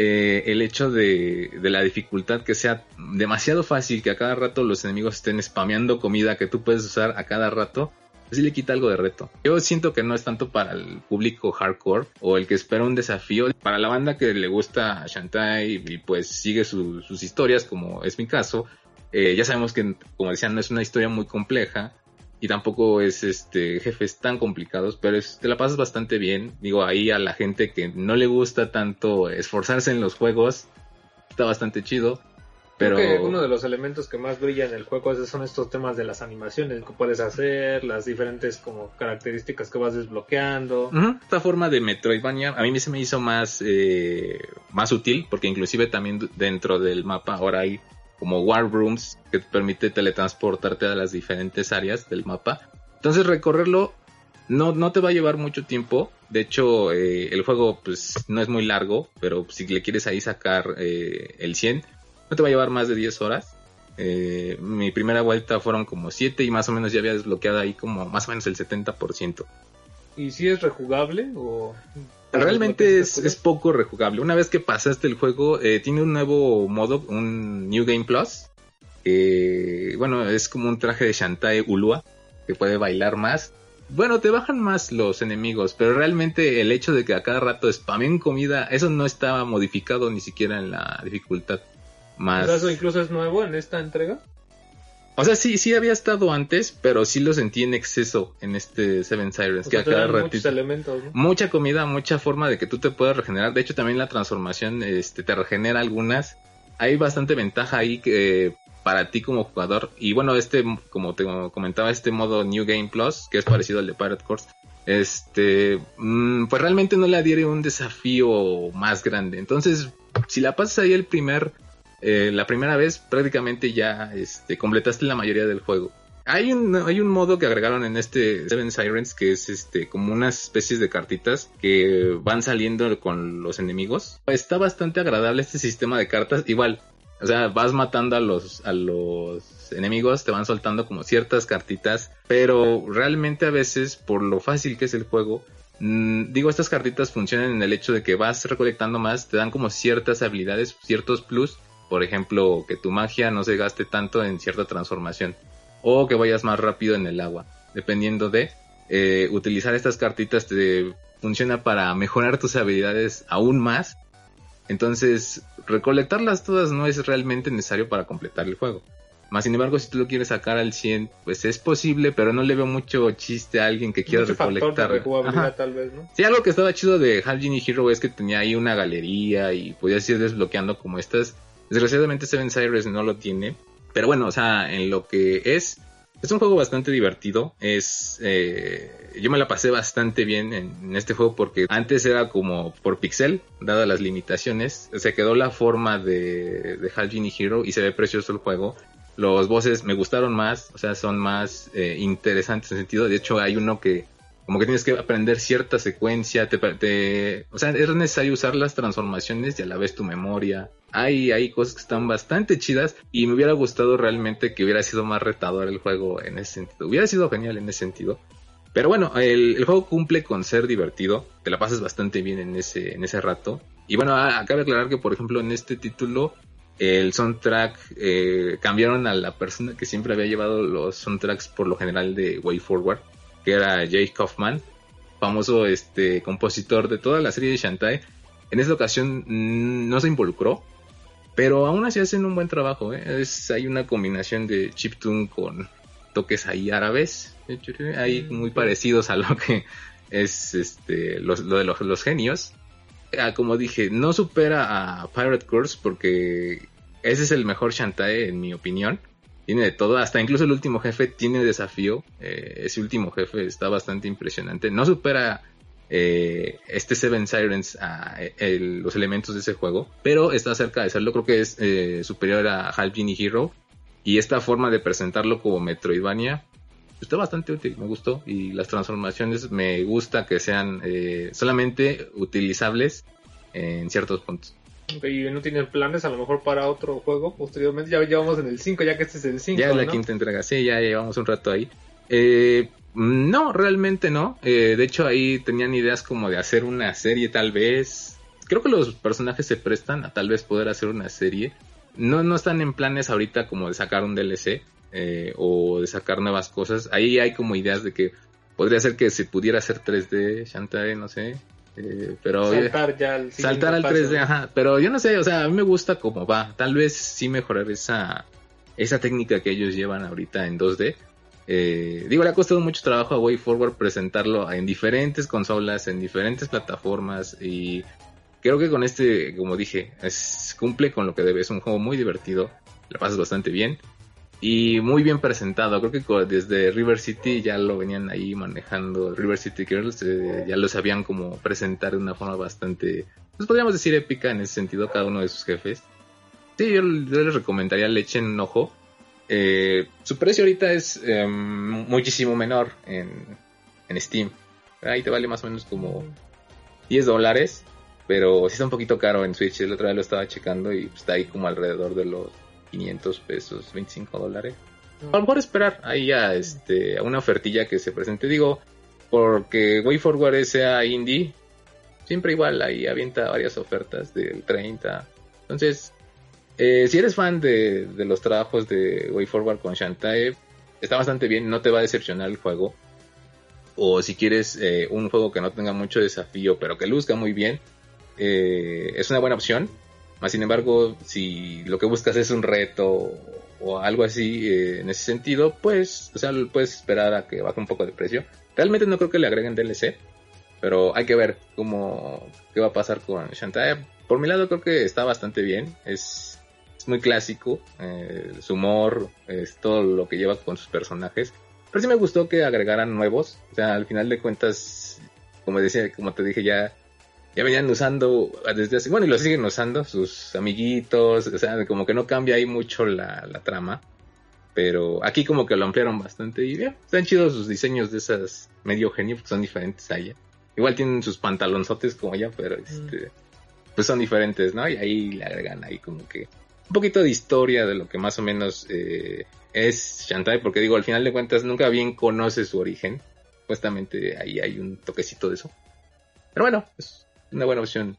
eh, el hecho de, la dificultad que sea demasiado fácil, que a cada rato los enemigos estén spameando comida que tú puedes usar a cada rato, sí le quita algo de reto. Yo siento que no es tanto para el público hardcore o el que espera un desafío. Para la banda que le gusta Shantae y, pues sigue sus historias, como es mi caso, eh, ya sabemos que, como decían, no es una historia muy compleja y tampoco es este jefes tan complicados, pero te la pasas bastante bien. Digo, ahí a la gente que no le gusta tanto esforzarse en los juegos, está bastante chido. Pero Creo que uno de los elementos que más brilla en el juego son estos temas de las animaciones que puedes hacer, las diferentes como características que vas desbloqueando. Esta forma de Metroidvania a mí se me hizo más eh, más útil porque inclusive también dentro del mapa ahora hay como War Rooms que te permite teletransportarte a las diferentes áreas del mapa. Entonces recorrerlo no, no te va a llevar mucho tiempo. De hecho, eh, el juego pues no es muy largo, pero si le quieres ahí sacar eh, el 100, no te va a llevar más de 10 horas. Eh, mi primera vuelta fueron como 7 y más o menos ya había desbloqueado ahí como más o menos el 70%. ¿Y si es rejugable o Realmente es, poco rejugable. Una vez que pasaste el juego, eh, tiene un nuevo modo, un New Game Plus. bueno, es como un traje de Shantae Ulua, que puede bailar más. Bueno, te bajan más los enemigos, pero realmente el hecho de que a cada rato spamen comida, eso no estaba modificado ni siquiera en la dificultad. Más... ¿Eso incluso es nuevo en esta entrega? O sea, sí, sí había estado antes, pero sí lo sentí en exceso en este Seven Sirens. que a cada ratito. Elementos, Mucha comida, mucha forma de que tú te puedas regenerar. De hecho, también la transformación este, te regenera algunas. Hay bastante ventaja ahí para ti como jugador. Y bueno, este, como te comentaba, este modo New Game Plus, que es parecido al de Pirate Course, este, mm, pues realmente no le adhiere un desafío más grande. Entonces, si la pasas ahí el primer eh, la primera vez prácticamente ya este, completaste la mayoría del juego. Hay un, hay un modo que agregaron en este Seven Sirens que es este como unas especies de cartitas que van saliendo con los enemigos. Está bastante agradable este sistema de cartas. Igual, o sea, vas matando a los, a los enemigos, te van soltando como ciertas cartitas, pero realmente a veces, por lo fácil que es el juego, mm, digo, estas cartitas funcionan en el hecho de que vas recolectando más, te dan como ciertas habilidades, ciertos plus, por ejemplo, que tu magia no se gaste tanto en cierta transformación o que vayas más rápido en el agua. Dependiendo de eh, utilizar estas cartitas te funciona para mejorar tus habilidades aún más. Entonces, recolectarlas todas no es realmente necesario para completar el juego. Más sin embargo, si tú lo quieres sacar al 100, pues es posible, pero no le veo mucho chiste a alguien que quiera recolectar. tal vez, ¿no? Sí, algo que estaba chido de Half Genie Hero es que tenía ahí una galería y podías ir desbloqueando como estas. Desgraciadamente Seven Sires no lo tiene, pero bueno, o sea, en lo que es, es un juego bastante divertido. Es, eh, yo me la pasé bastante bien en, este juego porque antes era como por pixel, dadas las limitaciones. Se quedó la forma de, de Hal Genie Hero y se ve precioso el juego. Los bosses me gustaron más, o sea, son más eh, interesantes en sentido. De hecho, hay uno que como que tienes que aprender cierta secuencia, te, o sea, es necesario usar las transformaciones y a la vez tu memoria. Hay, hay cosas que están bastante chidas y me hubiera gustado realmente que hubiera sido más retador el juego en ese sentido. Hubiera sido genial en ese sentido. Pero bueno, el, juego cumple con ser divertido, te la pasas bastante bien en ese, en ese rato. Y bueno, acaba de aclarar que por ejemplo en este título el soundtrack eh, cambiaron a la persona que siempre había llevado los soundtracks por lo general de Way Forward que era Jake Kaufman, famoso este compositor de toda la serie de Shantae. En esta ocasión mm, no se involucró, pero aún así hacen un buen trabajo. ¿eh? Es, hay una combinación de chiptune con toques ahí árabes, ahí mm, muy parecidos a lo que es este lo de los, genios. Ah, como dije, no supera a Pirate Course porque ese es el mejor Shantae en mi opinión tiene de todo, hasta incluso el último jefe tiene desafío, eh, ese último jefe está bastante impresionante, no supera eh, este Seven Sirens a los elementos de ese juego, pero está cerca de serlo, creo que es eh, superior a Half Genie Hero, y esta forma de presentarlo como Metroidvania está bastante útil, me gustó, y las transformaciones me gusta que sean solamente utilizables en ciertos puntos y no tienen planes a lo mejor para otro juego posteriormente. Ya llevamos en el 5, ya que este es el 5. Ya es la quinta entrega, sí, ya llevamos un rato ahí. Eh, no, realmente no. Eh, de hecho, ahí tenían ideas como de hacer una serie, tal vez. Creo que los personajes se prestan a tal vez poder hacer una serie. No, no están en planes ahorita como de sacar un DLC eh, o de sacar nuevas cosas. Ahí hay como ideas de que podría ser que se pudiera hacer 3D, Shantae, no sé. Eh, pero saltar ya al saltar al 3D, ajá, pero yo no sé, o sea, a mí me gusta cómo va. Tal vez sí mejorar esa esa técnica que ellos llevan ahorita en 2D. Eh, digo, le ha costado mucho trabajo a WayForward presentarlo en diferentes consolas, en diferentes plataformas y creo que con este, como dije, es, cumple con lo que debe. Es un juego muy divertido, la pasas bastante bien y muy bien presentado. Creo que desde River City ya lo venían ahí manejando. River City Girls eh, ya lo sabían como presentar de una forma bastante, pues podríamos decir épica en ese sentido, cada uno de sus jefes. Sí, yo, les recomendaría le echen ojo. Eh, su precio ahorita es em, muchísimo menor en, en Steam. Ahí te vale más o menos como 10 dólares. Pero sí está un poquito caro en Switch. El otro día lo estaba checando y está ahí como alrededor de los 500 pesos, 25 dólares. A lo mejor esperar ahí a, este, a una ofertilla que se presente. Digo, porque WayForward sea indie, siempre igual ahí avienta varias ofertas del 30. Entonces, eh, si eres fan de, de los trabajos de WayForward con Shantae, está bastante bien, no te va a decepcionar el juego. O si quieres eh, un juego que no tenga mucho desafío, pero que luzca muy bien, eh, es una buena opción. Más sin embargo, si lo que buscas es un reto o algo así eh, en ese sentido, pues, o sea, puedes esperar a que baje un poco de precio. Realmente no creo que le agreguen DLC, pero hay que ver cómo, qué va a pasar con Shantae. Por mi lado creo que está bastante bien, es, muy clásico, eh, su humor, es todo lo que lleva con sus personajes. Pero sí me gustó que agregaran nuevos, o sea, al final de cuentas, como decía, como te dije ya, ya venían usando desde hace, bueno, y lo siguen usando sus amiguitos, o sea, como que no cambia ahí mucho la, la trama. Pero aquí como que lo ampliaron bastante y bien, están chidos sus diseños de esas medio genio, porque son diferentes a ella. Igual tienen sus pantalonzotes como ella, pero este, pues son diferentes, ¿no? Y ahí le agregan ahí como que un poquito de historia de lo que más o menos eh, es Shantae, porque digo, al final de cuentas nunca bien conoce su origen. Supuestamente ahí hay un toquecito de eso. Pero bueno, es una buena opción.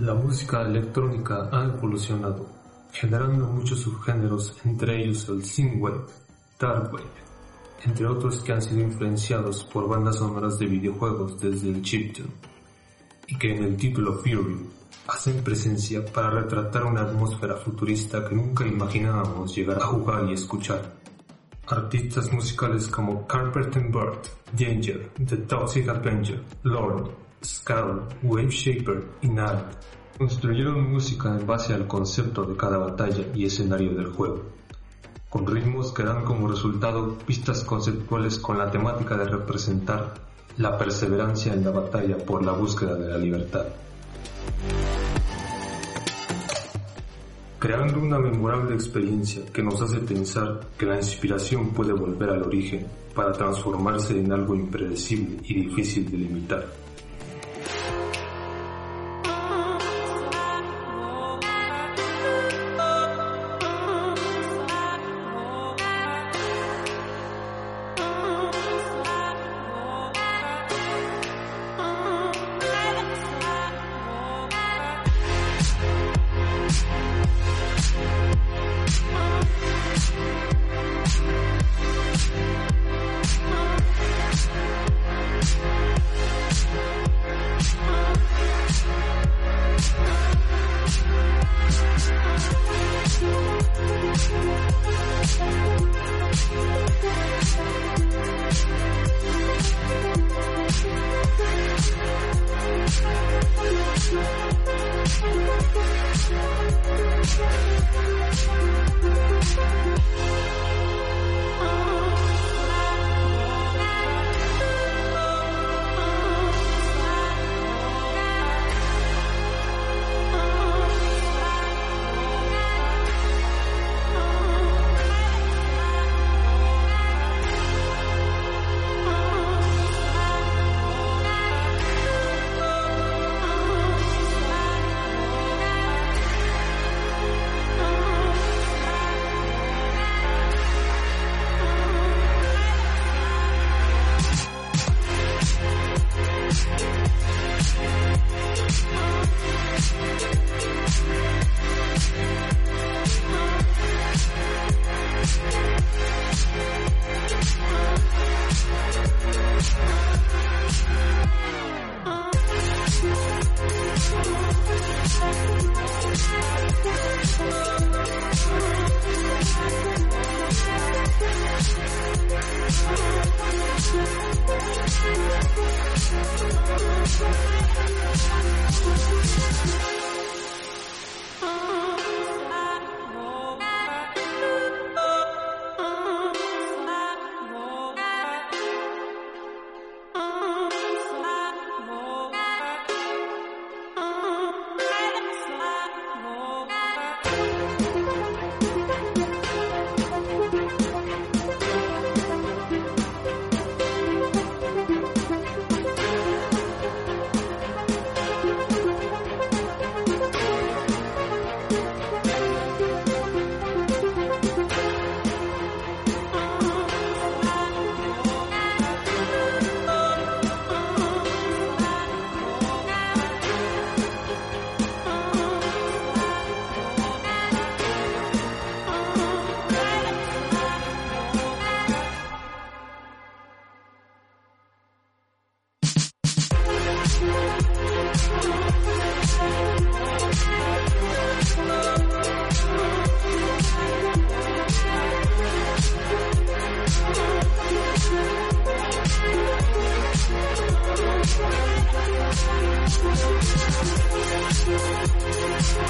La música electrónica ha evolucionado, generando muchos subgéneros, entre ellos el synthwave, darkwave, entre otros que han sido influenciados por bandas sonoras de videojuegos desde el chiptune, y que en el título Fury hacen presencia para retratar una atmósfera futurista que nunca imaginábamos llegar a jugar y escuchar. Artistas musicales como Carpenter Bird, Danger, The Toxic Avenger, Lord, Skull, Wave Shaper y Nile construyeron música en base al concepto de cada batalla y escenario del juego, con ritmos que dan como resultado pistas conceptuales con la temática de representar la perseverancia en la batalla por la búsqueda de la libertad. Creando una memorable experiencia que nos hace pensar que la inspiración puede volver al origen para transformarse en algo impredecible y difícil de limitar.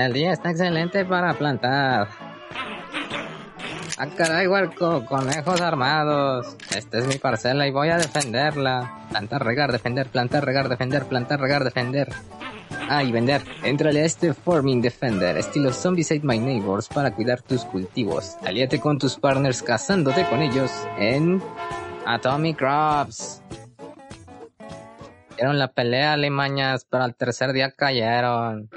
El día está excelente para plantar. Ah, caray, huerco, conejos armados. Esta es mi parcela y voy a defenderla. Plantar, regar, defender, plantar, regar, defender, plantar, regar, defender. Ah, y vender. Entrale a este Forming Defender, estilo Zombies Ate My Neighbors, para cuidar tus cultivos. Alíate con tus partners cazándote con ellos en Atomic Crops. Dieron la pelea alimañas, pero al tercer día cayeron.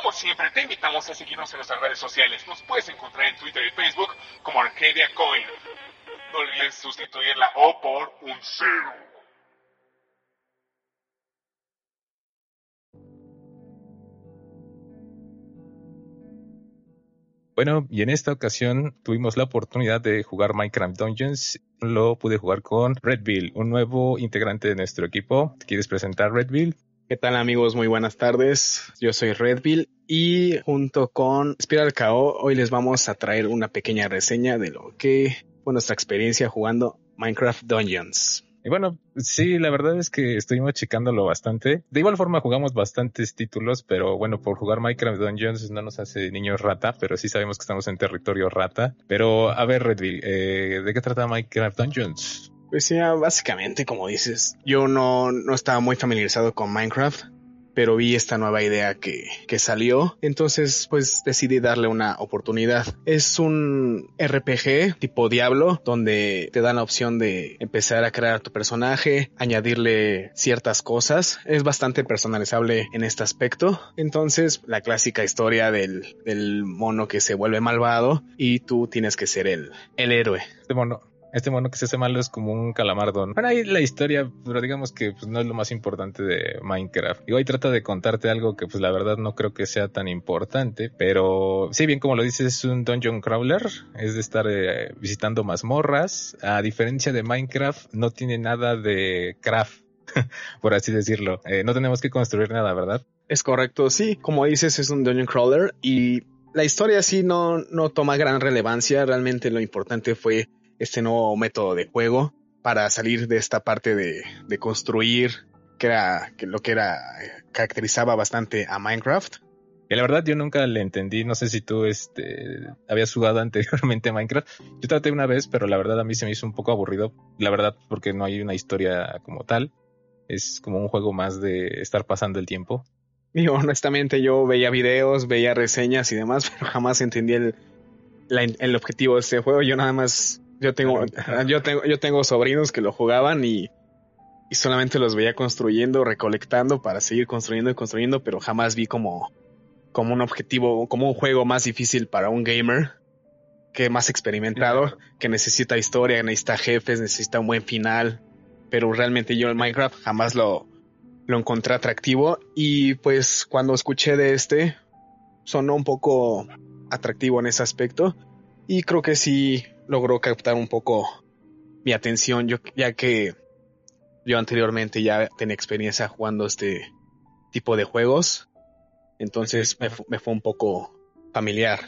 Como siempre, te invitamos a seguirnos en nuestras redes sociales. Nos puedes encontrar en Twitter y Facebook como Arcadia Coin. No olvides sustituir la O por un cero. Bueno, y en esta ocasión tuvimos la oportunidad de jugar Minecraft Dungeons. Lo pude jugar con Redville, un nuevo integrante de nuestro equipo. ¿Te quieres presentar, Redville? ¿Qué tal amigos? Muy buenas tardes. Yo soy Redville y junto con Spiral KO hoy les vamos a traer una pequeña reseña de lo que fue nuestra experiencia jugando Minecraft Dungeons. Y bueno, sí, la verdad es que estuvimos checándolo bastante. De igual forma jugamos bastantes títulos, pero bueno, por jugar Minecraft Dungeons no nos hace niños rata, pero sí sabemos que estamos en territorio rata. Pero a ver, Redville, eh, ¿de qué trata Minecraft Dungeons? Pues ya, básicamente, como dices, yo no, no estaba muy familiarizado con Minecraft, pero vi esta nueva idea que, que salió, entonces pues decidí darle una oportunidad. Es un RPG tipo Diablo, donde te dan la opción de empezar a crear tu personaje, añadirle ciertas cosas. Es bastante personalizable en este aspecto. Entonces, la clásica historia del, del mono que se vuelve malvado y tú tienes que ser el, el héroe. Este mono, este mono que se hace malo es como un calamardón. Bueno, ahí la historia, pero digamos que pues, no es lo más importante de Minecraft. Y hoy trata de contarte algo que pues la verdad no creo que sea tan importante, pero sí, bien como lo dices, es un dungeon crawler, es de estar eh, visitando mazmorras. A diferencia de Minecraft, no tiene nada de craft, por así decirlo. Eh, no tenemos que construir nada, ¿verdad? Es correcto, sí. Como dices, es un dungeon crawler y la historia sí no, no toma gran relevancia. Realmente lo importante fue este nuevo método de juego para salir de esta parte de, de construir, que era que lo que era caracterizaba bastante a Minecraft. Y la verdad yo nunca le entendí, no sé si tú este habías jugado anteriormente a Minecraft. Yo traté una vez, pero la verdad a mí se me hizo un poco aburrido, la verdad porque no hay una historia como tal. Es como un juego más de estar pasando el tiempo. Y honestamente yo veía videos, veía reseñas y demás, pero jamás entendí el, la, el objetivo de este juego. Yo nada más yo tengo, yo tengo, yo tengo sobrinos que lo jugaban y, y solamente los veía construyendo, recolectando para seguir construyendo y construyendo, pero jamás vi como, como un objetivo, como un juego más difícil para un gamer que más experimentado, que necesita historia, necesita jefes, necesita un buen final. Pero realmente yo en Minecraft jamás lo, lo encontré atractivo. Y pues cuando escuché de este, sonó un poco atractivo en ese aspecto. Y creo que sí logró captar un poco mi atención, yo, ya que yo anteriormente ya tenía experiencia jugando este tipo de juegos. Entonces me, me fue un poco familiar.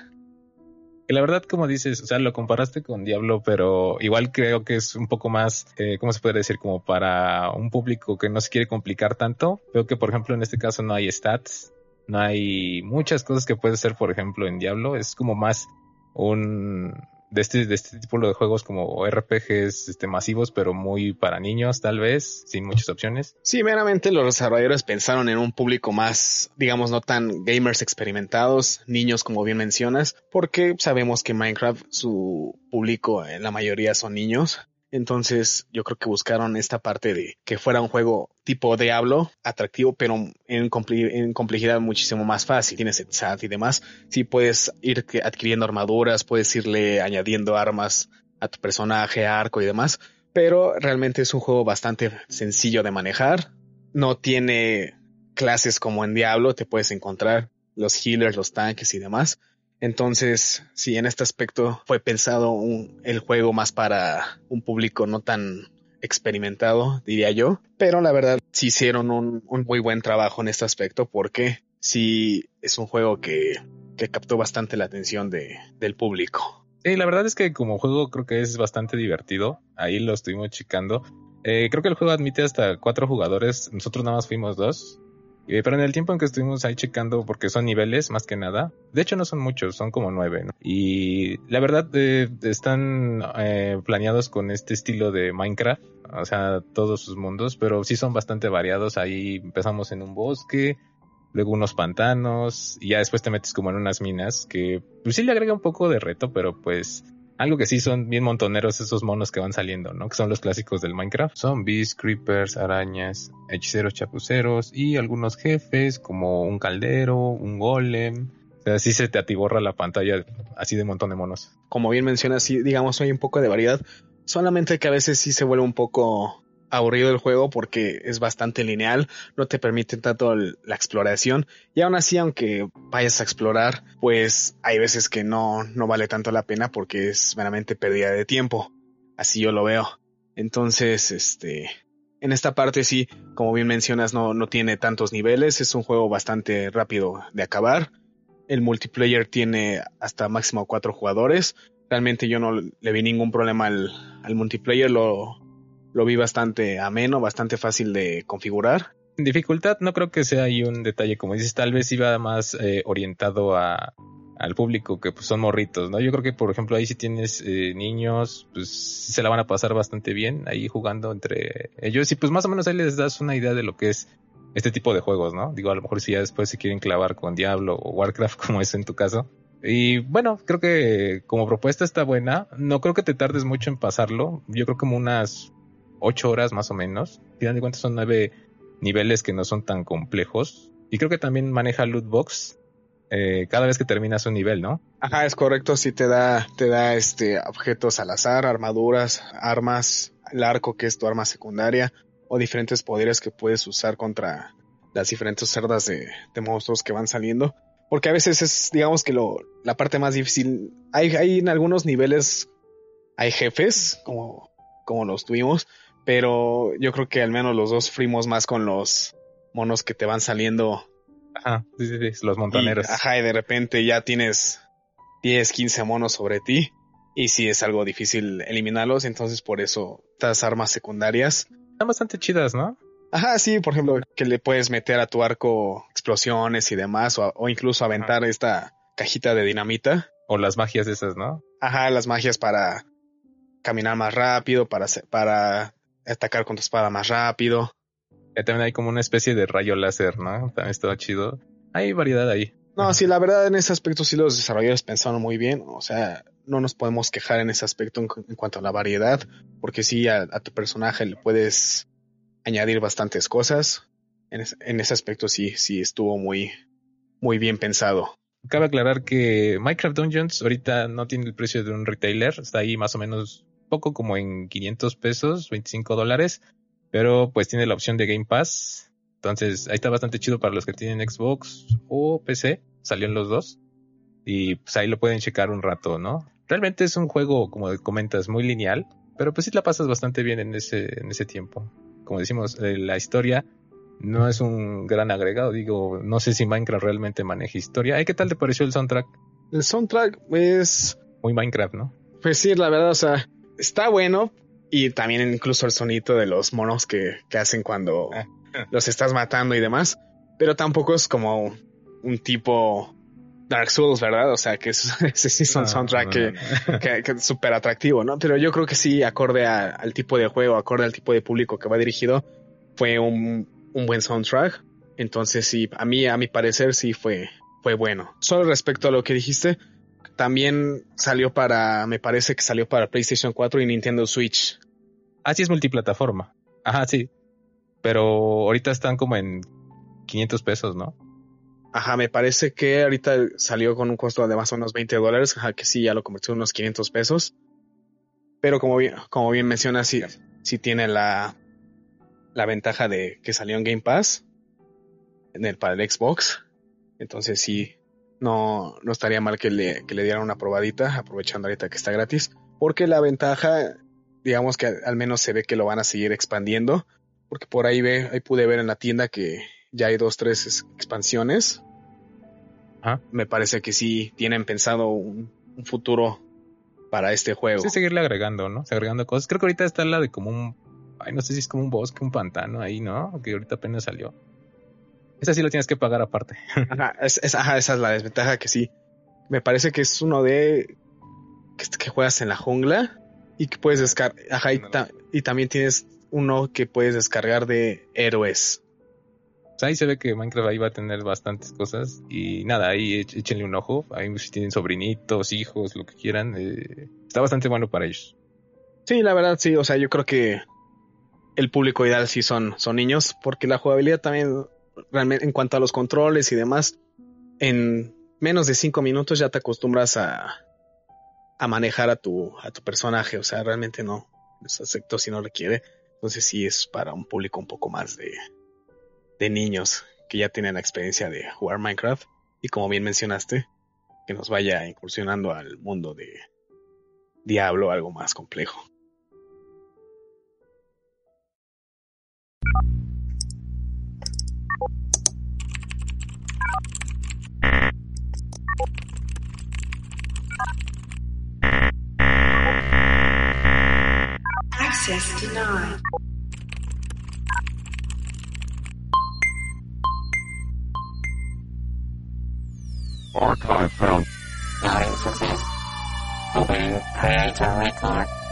Y la verdad, como dices, o sea, lo comparaste con Diablo, pero igual creo que es un poco más, eh, ¿cómo se puede decir? Como para un público que no se quiere complicar tanto. Veo que, por ejemplo, en este caso no hay stats, no hay muchas cosas que puede ser, por ejemplo, en Diablo. Es como más un, de este, de este tipo de juegos como RPGs este, masivos, pero muy para niños, tal vez, sin muchas opciones. Sí, meramente los desarrolladores pensaron en un público más, digamos, no tan gamers experimentados, niños como bien mencionas, porque sabemos que Minecraft, su público en la mayoría son niños. Entonces yo creo que buscaron esta parte de que fuera un juego tipo Diablo, atractivo, pero en, comple- en complejidad muchísimo más fácil. Tienes el chat y demás. Sí puedes ir adquiriendo armaduras, puedes irle añadiendo armas a tu personaje, arco y demás. Pero realmente es un juego bastante sencillo de manejar. No tiene clases como en Diablo, te puedes encontrar los healers, los tanques y demás. Entonces, sí, en este aspecto fue pensado un- el juego más para un público no tan experimentado, diría yo. Pero la verdad, sí hicieron un, un muy buen trabajo en este aspecto porque sí es un juego que, captó bastante la atención de, del público. Sí, la verdad es que como juego creo que es bastante divertido. Ahí lo estuvimos checando. Eh, creo que el juego admite hasta cuatro jugadores. Nosotros nada más fuimos dos. Eh, pero en el tiempo en que estuvimos ahí checando, porque son niveles más que nada. De hecho no son muchos, son como nueve. ¿no? Y la verdad eh, están eh, planeados con este estilo de Minecraft. O sea, todos sus mundos. Pero sí son bastante variados. Ahí empezamos en un bosque. Luego unos pantanos. Y ya después te metes como en unas minas. Que pues sí le agrega un poco de reto. Pero pues algo que sí son bien montoneros esos monos que van saliendo, ¿no? Que son los clásicos del Minecraft. Zombies, creepers, arañas, hechiceros, chapuceros y algunos jefes como un caldero, un golem. Así se te atiborra la pantalla así de montón de monos. Como bien mencionas, sí, digamos, hay un poco de variedad. Solamente que a veces sí se vuelve un poco aburrido el juego porque es bastante lineal, no te permite tanto la exploración y aún así aunque vayas a explorar pues hay veces que no, no vale tanto la pena porque es meramente pérdida de tiempo, así yo lo veo. Entonces, este, en esta parte sí, como bien mencionas, no, no tiene tantos niveles, es un juego bastante rápido de acabar. El multiplayer tiene hasta máximo cuatro jugadores. Realmente yo no le vi ningún problema al, al multiplayer, lo, lo vi bastante ameno, bastante fácil de configurar. En dificultad no creo que sea ahí un detalle, como dices, tal vez iba más eh, orientado a, al público que pues son morritos, ¿no? Yo creo que, por ejemplo, ahí si tienes eh, niños, pues se la van a pasar bastante bien ahí jugando entre ellos y pues más o menos ahí les das una idea de lo que es este tipo de juegos, ¿no? Digo, a lo mejor si ya después se quieren clavar con Diablo o Warcraft, como es en tu caso. Y bueno, creo que como propuesta está buena. No creo que te tardes mucho en pasarlo. Yo creo como unas ocho horas más o menos. Final de cuentas son nueve niveles que no son tan complejos. Y creo que también maneja loot box eh, cada vez que terminas un nivel, ¿no? Ajá, es correcto, sí te da, te da este objetos al azar, armaduras, armas, el arco que es tu arma secundaria, o diferentes poderes que puedes usar contra las diferentes cerdas de, de monstruos que van saliendo. Porque a veces es, digamos que lo, la parte más difícil. Hay, hay en algunos niveles, hay jefes, como, como los tuvimos, pero yo creo que al menos los dos fuimos más con los monos que te van saliendo Ajá, sí, sí, sí, los montoneros. y, ajá, y de repente ya tienes 10, 15 monos sobre ti. Y sí es algo difícil eliminarlos, entonces por eso estas armas secundarias. Están bastante chidas, ¿no? Ajá, sí, por ejemplo, que le puedes meter a tu arco explosiones y demás, o, o incluso aventar esta cajita de dinamita. O las magias esas, ¿no? Ajá, las magias para caminar más rápido, para atacar con tu espada más rápido. También hay como una especie de rayo láser, ¿no? También está chido. Hay variedad ahí. No, sí, la verdad en ese aspecto sí los desarrolladores pensaron muy bien. O sea, no nos podemos quejar en ese aspecto en, cu- en cuanto a la variedad, porque sí a, a tu personaje le puedes añadir bastantes cosas. En, es- en ese aspecto sí, sí estuvo muy, muy bien pensado. Cabe aclarar que Minecraft Dungeons ahorita no tiene el precio de un retailer, está ahí más o menos poco como en 500 pesos, 25 dólares, pero pues tiene la opción de Game Pass, entonces ahí está bastante chido para los que tienen Xbox o PC, salieron los dos, y pues ahí lo pueden checar un rato, ¿no? Realmente es un juego, como comentas, muy lineal, pero pues sí la pasas bastante bien en ese, en ese tiempo. Como decimos, eh, la historia no es un gran agregado, digo, no sé si Minecraft realmente maneja historia. Ay, ¿qué tal te pareció el soundtrack? El soundtrack es, Muy Minecraft, ¿no? pues sí, la verdad, o sea, está bueno. Y también incluso el sonido de los monos que, que hacen cuando los estás matando y demás. Pero tampoco es como un tipo Dark Souls, ¿verdad? O sea, que es, ese sí es un No, soundtrack no, que, no. que, que es súper atractivo, ¿no? Pero yo creo que sí, acorde a- al tipo de juego, acorde al tipo de público que va dirigido, fue un, un buen soundtrack. Entonces sí, a mí, a mi parecer sí fue, fue bueno. Solo respecto a lo que dijiste, también salió para, me parece que salió para PlayStation 4 y Nintendo Switch. Ah, sí es multiplataforma. Ajá, sí. Pero ahorita están como en 500 pesos, ¿no? Ajá, me parece que ahorita salió con un costo de más o menos 20 dólares, ajá, que sí, ya lo convirtió en unos 500 pesos. Pero como bien, como bien mencionas, sí, sí tiene la, la ventaja de que salió en Game Pass en el, para el Xbox. Entonces sí, no, no estaría mal que le, que le dieran una probadita, aprovechando ahorita que está gratis. Porque la ventaja, digamos que al menos se ve que lo van a seguir expandiendo. Porque por ahí ve, ahí pude ver en la tienda que ya hay dos, tres es- expansiones. Me parece que sí tienen pensado un, un futuro para este juego. Sí, seguirle agregando, ¿no? Agregando cosas. Creo que ahorita está la de como un. Ay, no sé si es como un bosque, un pantano ahí, ¿no? Que ahorita apenas salió. Esa sí lo tienes que pagar aparte. Ajá, es- es- ajá, esa es la desventaja que sí. Me parece que es uno de que, que juegas en la jungla y que puedes descargar. Ajá, y, ta- y también tienes uno que puedes descargar de héroes. O sea, ahí se ve que Minecraft ahí va a tener bastantes cosas. Y nada, ahí éch- échenle un ojo. Ahí si tienen sobrinitos, hijos, lo que quieran. eh, está bastante bueno para ellos. Sí, la verdad sí, o sea, yo creo que el público ideal sí son, son niños, porque la jugabilidad también, realmente, en cuanto a los controles y demás, en menos de cinco minutos ya te acostumbras a, manejar a tu, a tu personaje, o sea, realmente no, excepto si no requiere. Entonces sí es para un público un poco más de, de niños que ya tienen la experiencia de jugar Minecraft y como bien mencionaste, que nos vaya incursionando al mundo de Diablo, algo más complejo. Access denied. Archive found. Loading success. Open creator record.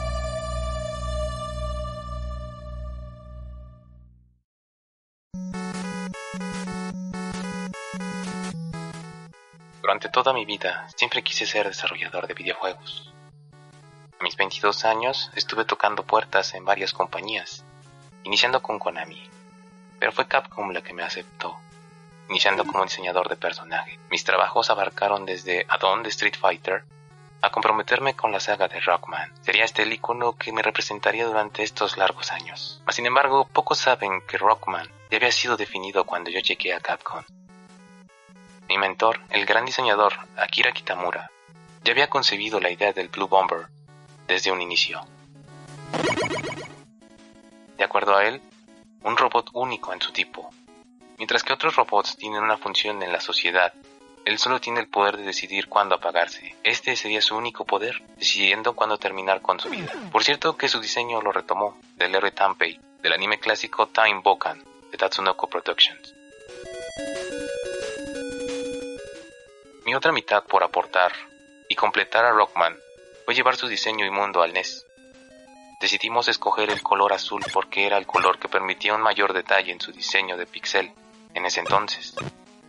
Durante toda mi vida siempre quise ser desarrollador de videojuegos. A mis 22 años estuve tocando puertas en varias compañías, iniciando con Konami, pero fue Capcom la que me aceptó, iniciando como diseñador de personaje. Mis trabajos abarcaron desde add-on de Street Fighter a comprometerme con la saga de Rockman. Sería este el icono que me representaría durante estos largos años. Sin embargo, pocos saben que Rockman ya había sido definido cuando yo llegué a Capcom. Mi mentor, el gran diseñador Akira Kitamura, ya había concebido la idea del Blue Bomber desde un inicio. De acuerdo a él, un robot único en su tipo. Mientras que otros robots tienen una función en la sociedad, él solo tiene el poder de decidir cuándo apagarse. Este sería su único poder, decidiendo cuándo terminar con su vida. Por cierto que su diseño lo retomó del héroe Tanpei, del anime clásico Time Bokan, de Tatsunoko Productions. Mi otra mitad por aportar y completar a Rockman fue llevar su diseño y mundo al NES. Decidimos escoger el color azul porque era el color que permitía un mayor detalle en su diseño de pixel en ese entonces.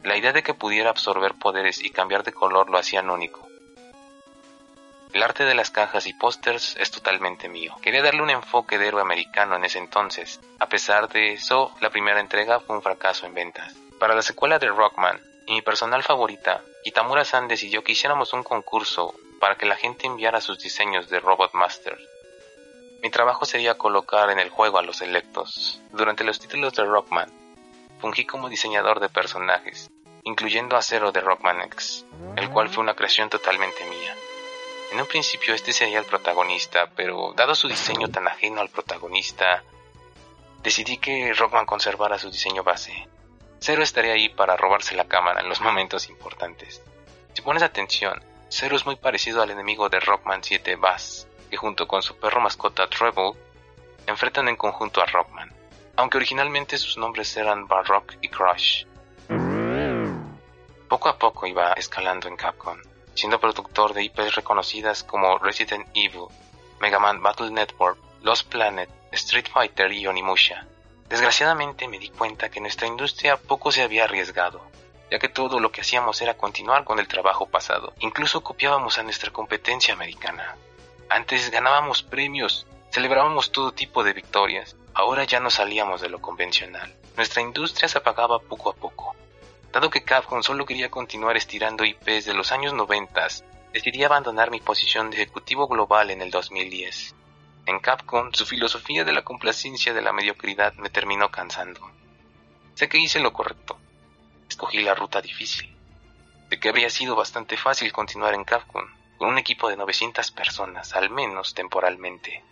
La idea de que pudiera absorber poderes y cambiar de color lo hacían único. El arte de las cajas y pósters es totalmente mío. Quería darle un enfoque de héroe americano en ese entonces. A pesar de eso, la primera entrega fue un fracaso en ventas. Para la secuela de Rockman y mi personal favorita, Kitamura-san decidió que hiciéramos un concurso para que la gente enviara sus diseños de Robot Master. Mi trabajo sería colocar en el juego a los electos. Durante los títulos de Rockman, fungí como diseñador de personajes, incluyendo a Zero de Rockman X, el cual fue una creación totalmente mía. En un principio este sería el protagonista, pero dado su diseño tan ajeno al protagonista, decidí que Rockman conservara su diseño base. Zero estaría ahí para robarse la cámara en los momentos importantes. Si pones atención, Zero es muy parecido al enemigo de Rockman 7 Bass, que junto con su perro mascota Treble, enfrentan en conjunto a Rockman, aunque originalmente sus nombres eran Barrock y Crush. Poco a poco iba escalando en Capcom, siendo productor de IPs reconocidas como Resident Evil, Mega Man Battle Network, Lost Planet, Street Fighter y Onimusha. Desgraciadamente me di cuenta que nuestra industria poco se había arriesgado, ya que todo lo que hacíamos era continuar con el trabajo pasado. Incluso copiábamos a nuestra competencia americana. Antes ganábamos premios, celebrábamos todo tipo de victorias. Ahora ya no salíamos de lo convencional. Nuestra industria se apagaba poco a poco. Dado que Capcom solo quería continuar estirando IPs de los años 90, decidí abandonar mi posición de ejecutivo global en el 2010. En Capcom, su filosofía de la complacencia de la mediocridad me terminó cansando. Sé que hice lo correcto. Escogí la ruta difícil. De que habría sido bastante fácil continuar en Capcom, con un equipo de 900 personas, al menos temporalmente.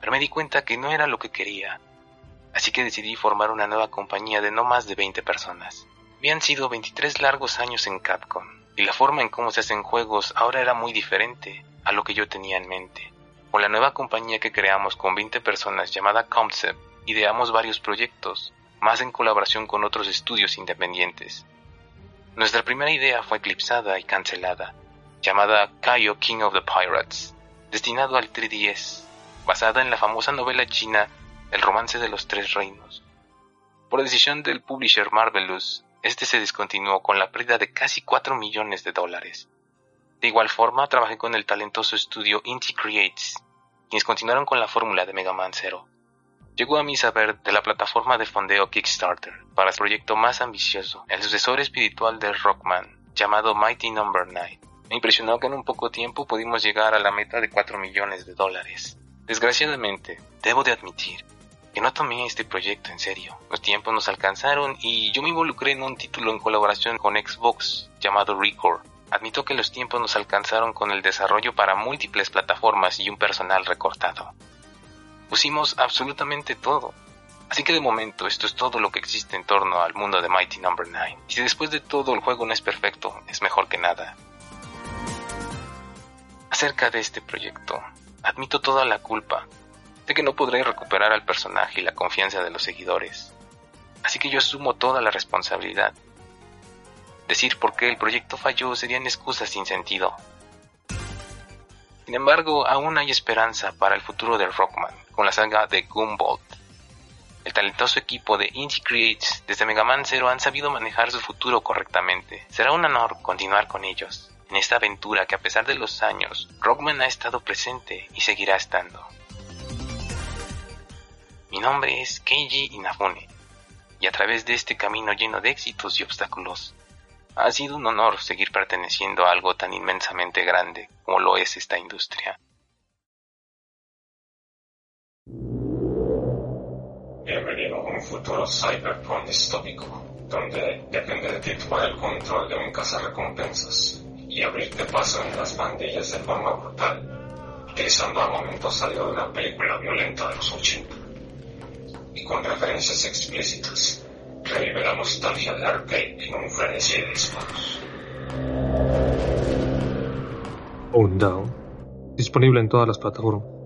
Pero me di cuenta que no era lo que quería. Así que decidí formar una nueva compañía de no más de 20 personas. Habían sido 23 largos años en Capcom, y la forma en cómo se hacen juegos ahora era muy diferente a lo que yo tenía en mente. Con la nueva compañía que creamos con 20 personas llamada Concept, ideamos varios proyectos, más en colaboración con otros estudios independientes. Nuestra primera idea fue eclipsada y cancelada, llamada Kaio King of the Pirates, destinado al 3DS, basada en la famosa novela china El romance de los tres reinos. Por decisión del publisher Marvelous, este se descontinuó con la pérdida de casi 4 millones de dólares. De igual forma, trabajé con el talentoso estudio Inti Creates, quienes continuaron con la fórmula de Mega Man Zero. Llegó a mi saber de la plataforma de fondeo Kickstarter para el proyecto más ambicioso, el sucesor espiritual de Rockman, llamado Mighty Number no. 9. Me impresionó que en un poco tiempo pudimos llegar a la meta de 4 millones de dólares. Desgraciadamente, debo de admitir que no tomé este proyecto en serio. Los tiempos nos alcanzaron y yo me involucré en un título en colaboración con Xbox llamado Record, Admito que los tiempos nos alcanzaron con el desarrollo para múltiples plataformas y un personal recortado. Pusimos absolutamente todo. Así que de momento esto es todo lo que existe en torno al mundo de Mighty Number no. 9. Y si después de todo el juego no es perfecto, es mejor que nada. Acerca de este proyecto, admito toda la culpa de que no podré recuperar al personaje y la confianza de los seguidores. Así que yo asumo toda la responsabilidad Decir por qué el proyecto falló serían excusas sin sentido. Sin embargo, aún hay esperanza para el futuro de Rockman con la saga de Gumball. El talentoso equipo de Indie Creates desde Mega Man Zero han sabido manejar su futuro correctamente. Será un honor continuar con ellos en esta aventura que a pesar de los años, Rockman ha estado presente y seguirá estando. Mi nombre es Keiji Inafune y a través de este camino lleno de éxitos y obstáculos, ha sido un honor seguir perteneciendo a algo tan inmensamente grande como lo es esta industria. Bienvenido a un futuro cyberpunk distópico, donde depende de ti tomar el control de un cazarrecompensas y abrirte paso en las bandillas de forma brutal, utilizando armamento salido de una película violenta de los 80 y con referencias explícitas Revive la nostalgia del arcade en un frenesí de disparos. On Down. Disponible en todas las plataformas.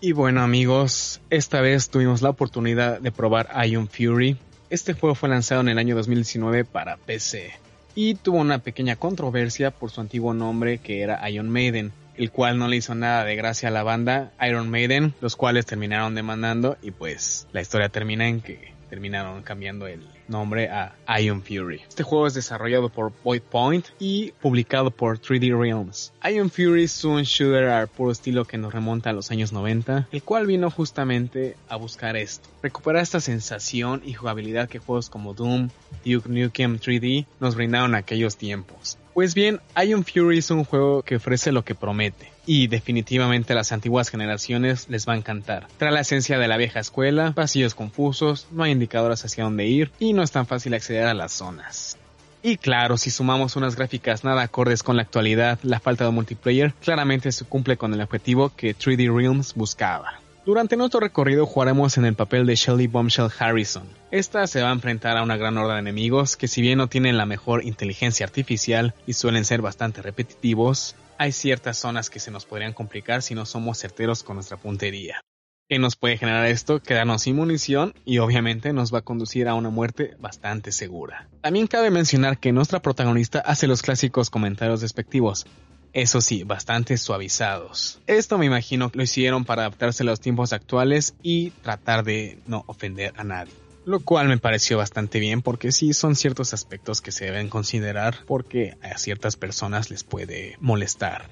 Y bueno amigos, esta vez tuvimos la oportunidad de probar Ion Fury, este juego fue lanzado en el año 2019 para PC y tuvo una pequeña controversia por su antiguo nombre que era Iron Maiden, el cual no le hizo nada de gracia a la banda Iron Maiden, los cuales terminaron demandando y pues la historia termina en que terminaron cambiando el nombre a Ion Fury. Este juego es desarrollado por Void Point y publicado por 3D Realms. Ion Fury es un shooter al puro estilo que nos remonta a los años 90, el cual vino justamente a buscar esto, recuperar esta sensación y jugabilidad que juegos como Doom, Duke Nukem 3D nos brindaron aquellos tiempos. Pues bien, Ion Fury es un juego que ofrece lo que promete y definitivamente a las antiguas generaciones les va a encantar. Trae la esencia de la vieja escuela, pasillos confusos, no hay indicadores hacia dónde ir y no es tan fácil acceder a las zonas. Y claro, si sumamos unas gráficas nada acordes con la actualidad, la falta de multiplayer, claramente se cumple con el objetivo que 3D Realms buscaba. Durante nuestro recorrido jugaremos en el papel de Shelly Bombshell Harrison. Esta se va a enfrentar a una gran horda de enemigos que si bien no tienen la mejor inteligencia artificial y suelen ser bastante repetitivos, hay ciertas zonas que se nos podrían complicar si no somos certeros con nuestra puntería. ¿Qué nos puede generar esto? Quedarnos sin munición y obviamente nos va a conducir a una muerte bastante segura. También cabe mencionar que nuestra protagonista hace los clásicos comentarios despectivos, eso sí, bastante suavizados. Esto me imagino que lo hicieron para adaptarse a los tiempos actuales y tratar de no ofender a nadie. Lo cual me pareció bastante bien porque sí son ciertos aspectos que se deben considerar porque a ciertas personas les puede molestar.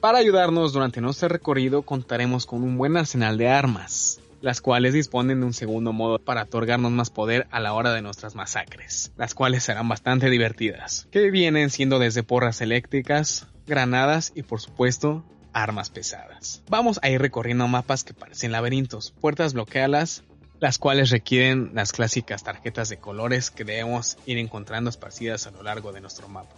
Para ayudarnos durante nuestro recorrido contaremos con un buen arsenal de armas, las cuales disponen de un segundo modo para otorgarnos más poder a la hora de nuestras masacres, las cuales serán bastante divertidas, que vienen siendo desde porras eléctricas, granadas y por supuesto armas pesadas. Vamos a ir recorriendo mapas que parecen laberintos, puertas bloqueadas, las cuales requieren las clásicas tarjetas de colores que debemos ir encontrando esparcidas a lo largo de nuestro mapa.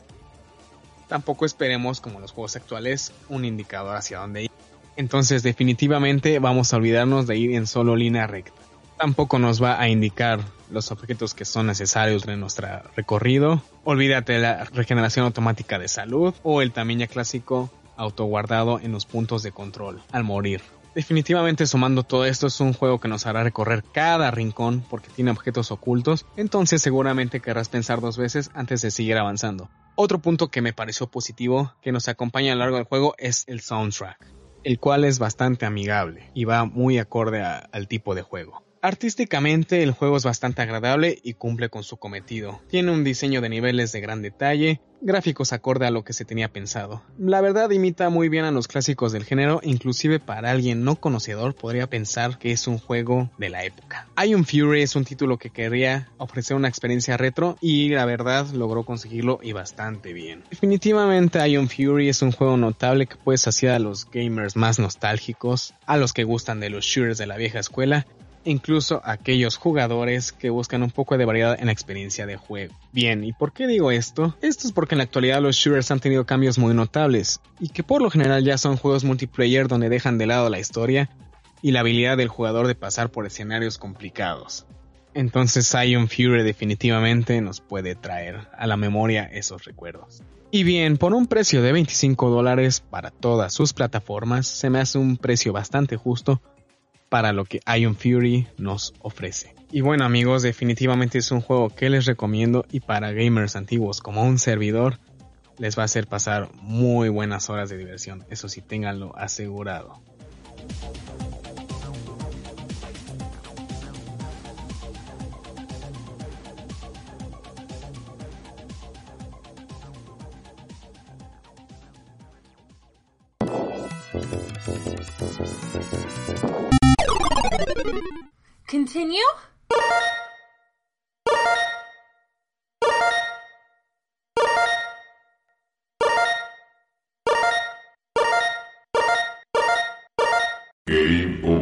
Tampoco esperemos, como los juegos actuales, un indicador hacia dónde ir. Entonces definitivamente vamos a olvidarnos de ir en solo línea recta. Tampoco nos va a indicar los objetos que son necesarios en nuestro recorrido. Olvídate de la regeneración automática de salud o el ya clásico autoguardado en los puntos de control al morir. Definitivamente sumando todo esto es un juego que nos hará recorrer cada rincón porque tiene objetos ocultos, entonces seguramente querrás pensar dos veces antes de seguir avanzando. Otro punto que me pareció positivo que nos acompaña a lo largo del juego es el soundtrack, el cual es bastante amigable y va muy acorde al tipo de juego. Artísticamente el juego es bastante agradable y cumple con su cometido. Tiene un diseño de niveles de gran detalle, gráficos acorde a lo que se tenía pensado. La verdad imita muy bien a los clásicos del género, inclusive para alguien no conocedor podría pensar que es un juego de la época. Ion Fury es un título que quería ofrecer una experiencia retro y la verdad logró conseguirlo y bastante bien. Definitivamente Ion Fury es un juego notable que puede saciar a los gamers más nostálgicos, a los que gustan de los shooters de la vieja escuela incluso aquellos jugadores que buscan un poco de variedad en la experiencia de juego. Bien, ¿y por qué digo esto? Esto es porque en la actualidad los shooters han tenido cambios muy notables y que por lo general ya son juegos multiplayer donde dejan de lado la historia y la habilidad del jugador de pasar por escenarios complicados. Entonces Ion Fury definitivamente nos puede traer a la memoria esos recuerdos. Y bien, por un precio de 25 dólares para todas sus plataformas, se me hace un precio bastante justo para lo que Ion Fury nos ofrece. Y bueno amigos, definitivamente es un juego que les recomiendo y para gamers antiguos como un servidor les va a hacer pasar muy buenas horas de diversión, eso sí, ténganlo asegurado. Continue? Game over.